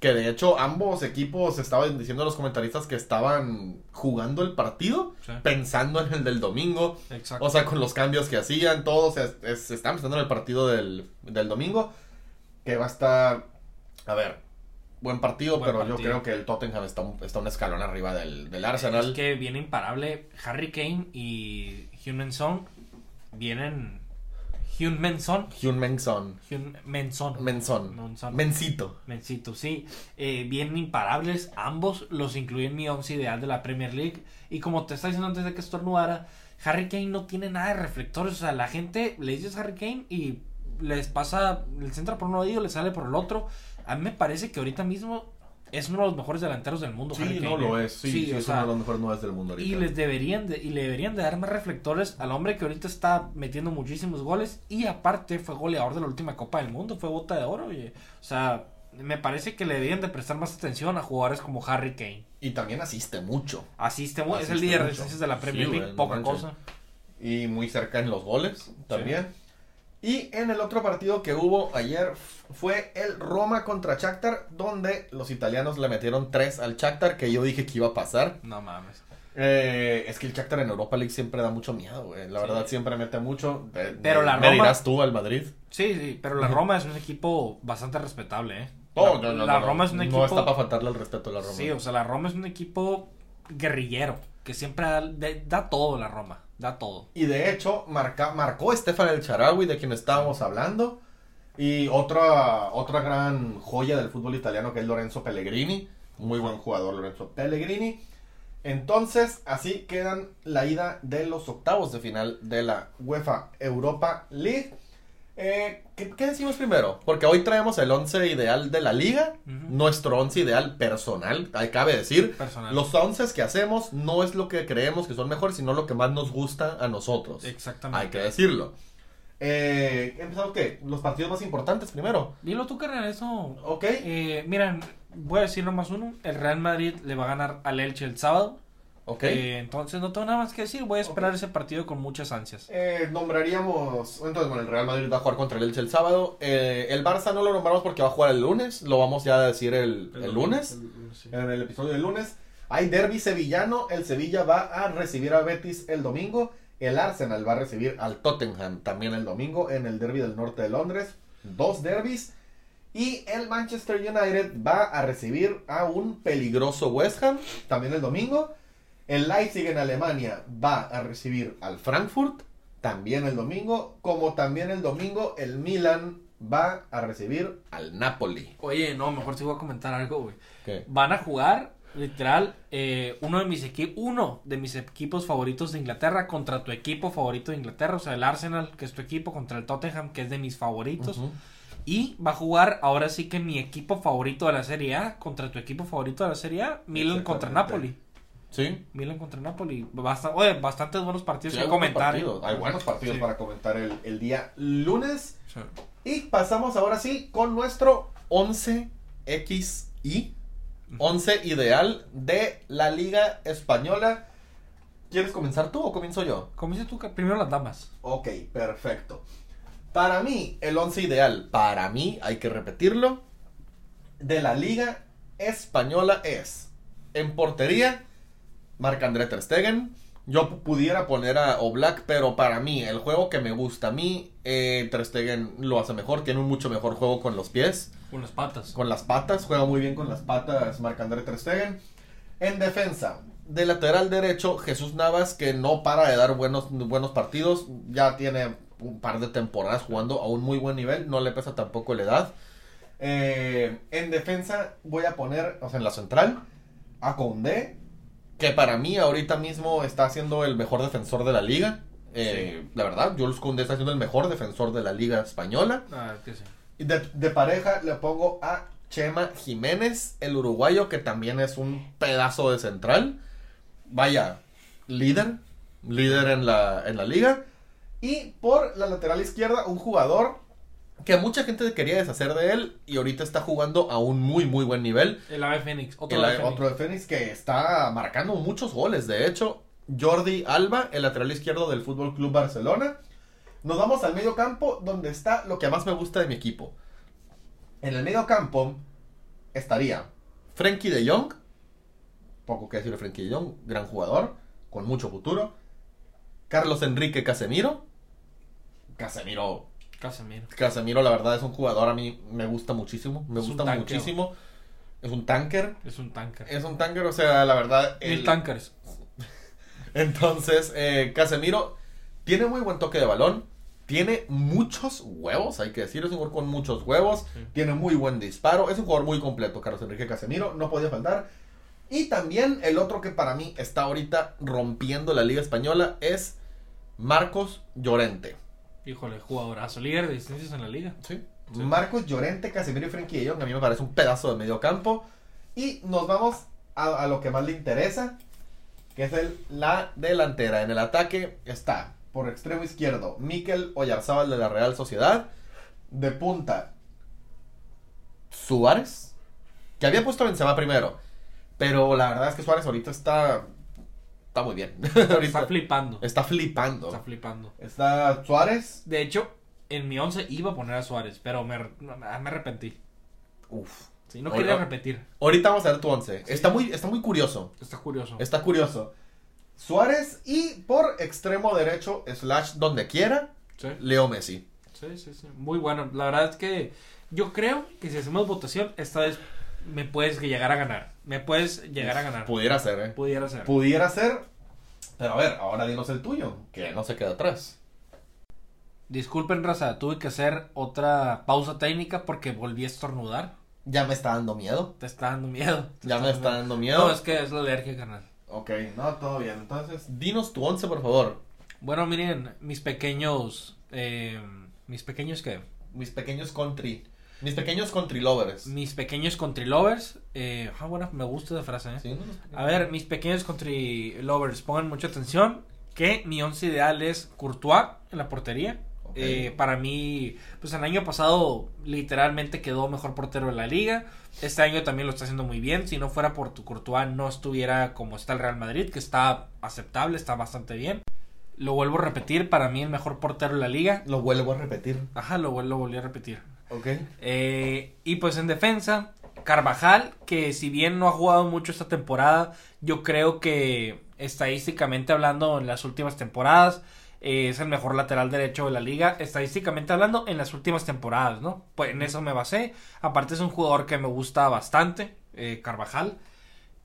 Que de hecho, ambos equipos estaban diciendo los comentaristas que estaban jugando el partido. Sí. Pensando en el del domingo. Exacto. O sea, con los cambios que hacían, todos se, es- están pensando en el partido del, del domingo. Que va a estar. A ver. Buen partido, Buen pero yo creo que el Tottenham está un, está un escalón arriba del, del Arsenal. Es que viene imparable. Harry Kane y Hyun Song vienen. Hyun Son. Hyun Mengson. Hyun Menson. Menson. Menson. Mencito. Mencito, sí. Eh, bien imparables. Ambos los incluí en mi once ideal de la Premier League. Y como te estaba diciendo antes de que estornudara, Harry Kane no tiene nada de reflectores. O sea, la gente le dices Harry Kane y les pasa, les entra por un oído, les sale por el otro. A mí me parece que ahorita mismo es uno de los mejores delanteros del mundo. Harry Sí, Kane, no lo ¿eh? es. Sí, sí, o es sea, uno de los mejores nueve del mundo y les deberían de, y le deberían de dar más reflectores al hombre que ahorita está metiendo muchísimos goles y aparte fue goleador de la última Copa del Mundo, fue bota de oro, oye. O sea, me parece que le deberían de prestar más atención a jugadores como Harry Kane. Y también asiste mucho. Asiste, mu- es Asiste el líder de asistencias de la Premier Sí, League, no poca cosa. Y muy cerca en los goles también. Y en el otro partido que hubo ayer fue el Roma contra Shakhtar, donde los italianos le metieron 3 al Shakhtar, que yo dije que iba a pasar. No mames. Eh, es que el Shakhtar en Europa League siempre da mucho miedo, güey. La Sí. verdad siempre mete mucho. Pero la me Roma- dirás tú al Madrid. Sí, sí, pero la Roma es un equipo bastante respetable, ¿eh? No, la, no, no, la no, Roma no. es un No equipo... está para faltarle el respeto a la Roma. Sí, o sea, la Roma es un equipo guerrillero, que siempre da, de- da todo la Roma, da todo. Y de hecho, marcó Estefan El Charawi, de quien estábamos hablando. Y otra, otra gran joya del fútbol italiano que es Lorenzo Pellegrini. Muy buen jugador Lorenzo Pellegrini. Entonces, así quedan la ida de los octavos de final de la UEFA Europa League. Eh, ¿qué, qué decimos primero? Porque hoy traemos el 11 ideal de la liga, nuestro 11 ideal personal, cabe decir. Personal. Los 11 que hacemos no es lo que creemos que son mejores, sino lo que más nos gusta a nosotros. Exactamente. Hay que decirlo. Eh, ¿Empezamos qué? Los partidos más importantes primero. Dilo tú, carnal, eso. Ok. Eh, miren, voy a decir nomás uno. El Real Madrid le va a ganar al Elche el sábado. Ok. Eh, entonces no tengo nada más que decir. Voy a esperar ese partido con muchas ansias. Eh, nombraríamos. Entonces, bueno, el Real Madrid va a jugar contra el Elche el sábado. Eh, el Barça no lo nombramos porque va a jugar el lunes. Lo vamos ya a decir el, el lunes. En el episodio del lunes. Hay derby sevillano. El Sevilla va a recibir a Betis el domingo. El Arsenal va a recibir al Tottenham también el domingo en el derby del norte de Londres. Dos derbis. Y el Manchester United va a recibir a un peligroso West Ham también el domingo. El Leipzig en Alemania va a recibir al Frankfurt también el domingo. Como también el domingo el Milan va a recibir al Napoli. Oye, no, mejor sí voy a comentar algo, güey. ¿Qué? Van a jugar Literal, eh, uno de mis equipos, uno de mis equipos favoritos de Inglaterra contra tu equipo favorito de Inglaterra, o sea, el Arsenal, que es tu equipo, contra el Tottenham, que es de mis favoritos. Y va a jugar ahora sí que mi equipo favorito de la Serie A contra tu equipo favorito de la Serie A, Milan contra. Napoli. Sí. Milan contra Napoli. Basta, oye, bastantes buenos partidos Sí, que hay buenos comentar. partidos. Hay buenos partidos Sí. para comentar el, el día lunes. Sí. Y pasamos ahora sí con nuestro 11XI. 11 ideal de la Liga Española. ¿Quieres comenzar tú o comienzo yo? Comienza tú, primero las damas. Ok, perfecto. Para mí, el 11 ideal, para mí, hay que repetirlo, de la Liga Española es, en portería, Marc-André Ter Stegen. Yo pu- pudiera poner a Oblak, pero para mí, el juego que me gusta a mí, eh, Ter Stegen lo hace mejor, tiene un mucho mejor juego con los pies, Con las patas. con las patas, juega muy bien con las patas Marc-André Ter Stegen. En defensa, de lateral derecho, Jesús Navas, que no para de dar buenos, buenos partidos, ya tiene un par de temporadas jugando a un muy buen nivel, no le pesa tampoco la edad. Eh, en defensa voy a poner, o sea, en la central, a Condé, que para mí ahorita mismo está siendo el mejor defensor de la liga. Eh, La verdad, Jules Koundé está siendo el mejor defensor de la liga española. Ah, que sí. Y de, de pareja le pongo a Chema Jiménez, el uruguayo, que también es un pedazo de central. Vaya, líder, líder en la, en la liga. Y por la lateral izquierda, un jugador que mucha gente quería deshacer de él y ahorita está jugando a un muy, muy buen nivel. El ave Fénix. Otro El- ave Fénix. otro de Fénix que está marcando muchos goles, de hecho. Jordi Alba, el lateral izquierdo del Fútbol Club Barcelona. Nos vamos al medio campo, donde está lo que más me gusta de mi equipo. En el medio campo estaría Frenkie de Jong. Poco que decir de Frenkie de Jong, gran jugador, con mucho futuro. Carlos Enrique Casemiro. Casemiro Casemiro. Casemiro, la verdad, es un jugador a mí me gusta muchísimo. Me Es gusta muchísimo. Es un tanker. Es un tanker. Es un tanker, o sea, la verdad. Mil el- tankers. Entonces, eh, Casemiro tiene muy buen toque de balón. Tiene muchos huevos, hay que decir. Es un jugador con muchos huevos. Sí. Tiene muy buen disparo. Es un jugador muy completo, Carlos Enrique Casemiro. No podía faltar. Y también el otro que para mí está ahorita rompiendo la Liga Española es Marcos Llorente. Híjole, jugadorazo. Líder de distancias en la liga. Sí. Sí. Marcos Llorente, Casemiro y Frenkie de Jong, a mí me parece un pedazo de medio campo. Y nos vamos a, a lo que más le interesa, que es el, la delantera. En el ataque está, por extremo izquierdo, Mikel Oyarzábal de la Real Sociedad. De punta, Suárez, que había puesto a Benzema primero. Pero la verdad es que Suárez ahorita está, está muy bien. Está flipando. está flipando. Está flipando. Está Suárez. De hecho, en mi 11 iba a poner a Suárez, pero me, me arrepentí. Uf. Sí, no quería repetir. Ahorita vamos a ver tu once. Está muy, está muy curioso. Está curioso. Está curioso. Suárez y por extremo derecho, slash donde quiera, Sí, Leo Messi. sí, sí, sí. Muy bueno. La verdad es que yo creo que si hacemos votación, esta vez me puedes llegar a ganar. Me puedes llegar a ganar. Pudiera ser, ¿eh? Pudiera ser. Pudiera ser. Pero a ver, ahora dinos el tuyo, que no se queda atrás. Disculpen, raza, tuve que hacer otra pausa técnica porque volví a estornudar. Ya me está dando miedo. Te está dando miedo. Ya me está dando miedo. No, es que es la alergia, carnal. Ok, no, todo bien. Entonces, dinos tu once, por favor. Bueno, miren, mis pequeños. Eh, mis pequeños qué? Mis pequeños country. Mis pequeños country lovers. Mis pequeños country lovers. Eh, ah, bueno, me gusta esa frase, ¿eh? Sí. A ver, mis pequeños country lovers, pongan mucha atención. Que mi once ideal es Courtois en la portería. Eh, para mí, pues el año pasado literalmente quedó mejor portero de la liga. Este año también lo está haciendo muy bien. Si no fuera por tu Courtois, no estuviera como está el Real Madrid, que está aceptable, está bastante bien. Lo vuelvo a repetir, para mí el mejor portero de la liga. Lo vuelvo a repetir. Ajá, lo, lo volví a repetir. Ok. Eh, y pues en defensa, Carvajal, que si bien no ha jugado mucho esta temporada, yo creo que estadísticamente hablando en las últimas temporadas eh, es el mejor lateral derecho de la liga. Estadísticamente hablando en las últimas temporadas, ¿no? Pues en eso me basé. Aparte es un jugador que me gusta bastante, eh, Carvajal.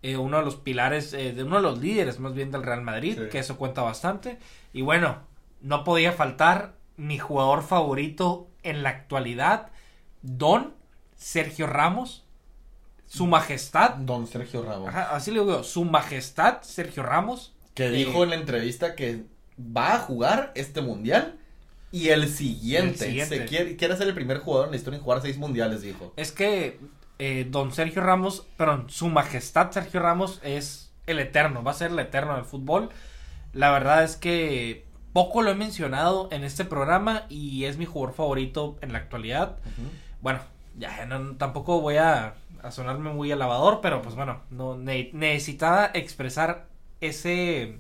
eh, uno de los pilares, de uno de los líderes más bien del Real Madrid, Sí. que eso cuenta bastante. Y bueno, no podía faltar mi jugador favorito en la actualidad, Don Sergio Ramos. su majestad, Don Sergio Ramos. ajá, así le digo, su majestad Sergio Ramos. Que eh, dijo en la entrevista que va a jugar este mundial y el siguiente. El siguiente. Se quiere, quiere ser el primer jugador en la historia en jugar seis mundiales, dijo. Es que eh, don Sergio Ramos, perdón, su majestad Sergio Ramos es el eterno, va a ser el eterno del fútbol. La verdad es que poco lo he mencionado en este programa y es mi jugador favorito en la actualidad. Bueno, ya no, tampoco voy a, a sonarme muy alabador, pero pues bueno, no ne- necesitaba expresar ese,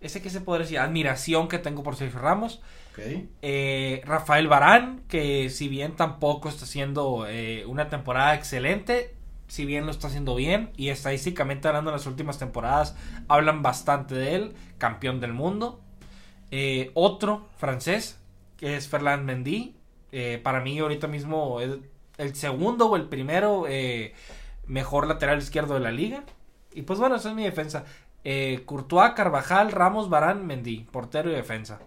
ese que se podría decir, admiración que tengo por Sergio Ramos. Eh, Rafael Barán, que si bien tampoco está haciendo eh, una temporada excelente, si bien lo está haciendo bien y estadísticamente hablando en las últimas temporadas hablan bastante de él, campeón del mundo. Eh, otro francés, que es Ferland Mendy, eh, para mí ahorita mismo es el segundo o el primero eh, mejor lateral izquierdo de la liga. Y pues bueno, esa es mi defensa. Eh, Courtois, Carvajal, Ramos, Barán, Mendy, portero y defensa.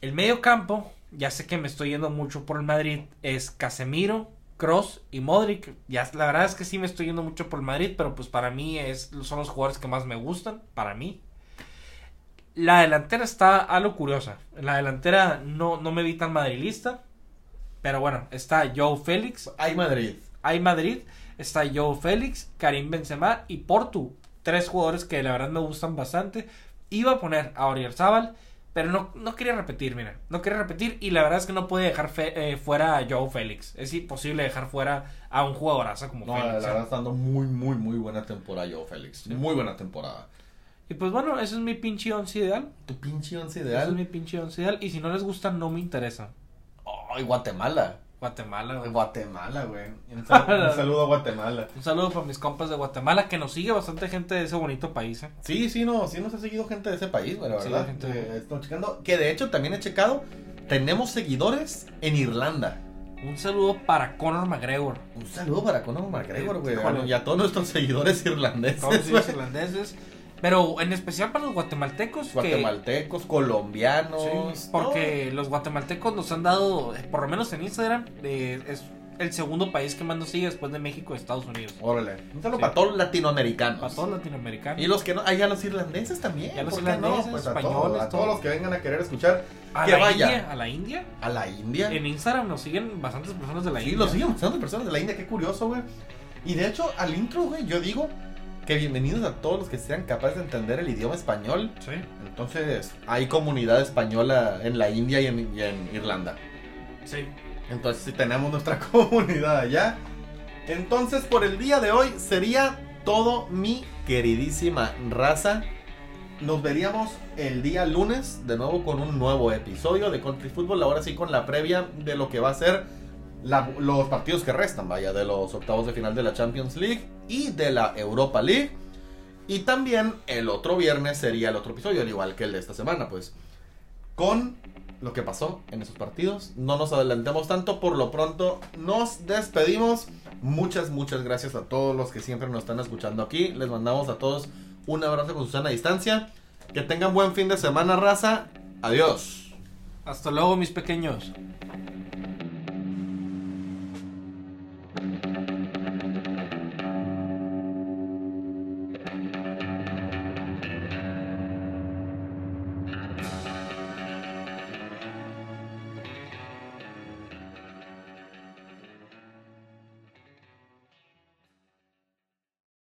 El medio campo, ya sé que me estoy yendo mucho por el Madrid, es Casemiro, Cross y Modric. Ya, la verdad es que sí me estoy yendo mucho por el Madrid, pero pues para mí es, son los jugadores que más me gustan, para mí. La delantera está algo curiosa. La delantera no, no me vi tan madrilista, pero bueno, está Joe Félix, Hay Madrid. hay Madrid, está Joe Félix, Karim Benzema y Portu. Tres jugadores que la verdad me gustan bastante. Iba a poner a Oriarzábal, pero no, no quería repetir, mira. No quería repetir y la verdad es que no puede dejar fe- eh, fuera a Joe Félix. Es imposible dejar fuera a un jugadorazo como No, la. ¿eh? verdad está dando muy, muy, muy buena temporada yo, Félix. Muy buena temporada. Y pues bueno, ese es mi pinche once ideal. Tu pinche once Ese es mi ideal. pinche once ideal. Y si no les gusta, no me interesa. Ay, Guatemala. Guatemala, güey. Guatemala, güey. Un sal- un saludo a Guatemala. Un saludo para mis compas de Guatemala, que nos sigue bastante gente de ese bonito país, ¿eh? Sí, sí, no, sí nos ha seguido gente de ese país, güey, la Sí, verdad. gente. Eh, estoy checando. Que de hecho también he checado. Tenemos seguidores en Irlanda. Un saludo para Conor McGregor. Un saludo para Conor McGregor, güey. Híjole. Y a todos nuestros seguidores irlandeses. todos los irlandeses. Pero en especial para los guatemaltecos. que- Guatemaltecos, colombianos. Sí, porque los guatemaltecos nos han dado, eh, por lo menos en Instagram, eh, es el segundo país que más nos sigue después de México y Estados Unidos. Órale. Un saludo Sí. para todos los latinoamericanos. Para todos los latinoamericanos. Y los que no, ah, ya los irlandeses también. Ya los ¿por qué irlandeses, Pues a españoles, todos, a todos los que vengan a querer escuchar a que la vaya. India, a la India. a la India. En Instagram nos siguen bastantes personas de la sí, India. lo siguen bastantes personas de la India, qué curioso, güey. Y de hecho, al intro, güey, yo digo que bienvenidos a todos los que sean capaces de entender el idioma español. Sí. Entonces, hay comunidad española en la India y en, y en Irlanda. Sí. Entonces, si tenemos nuestra comunidad allá. Entonces, por el día de hoy sería todo mi queridísima raza. Nos veríamos el día lunes de nuevo con un nuevo episodio de Country Football. Ahora sí con la previa de lo que va a ser los partidos que restan, vaya, de los octavos de final de la Champions League y de la Europa League. Y también el otro viernes sería el otro episodio, al igual que el de esta semana, pues. Con lo que pasó en esos partidos. No nos adelantemos tanto, por lo pronto nos despedimos. Muchas, muchas gracias a todos los que siempre nos están escuchando aquí. Les mandamos a todos un abrazo con Susana a distancia. Que tengan buen fin de semana, raza. Adiós. Hasta luego, mis pequeños.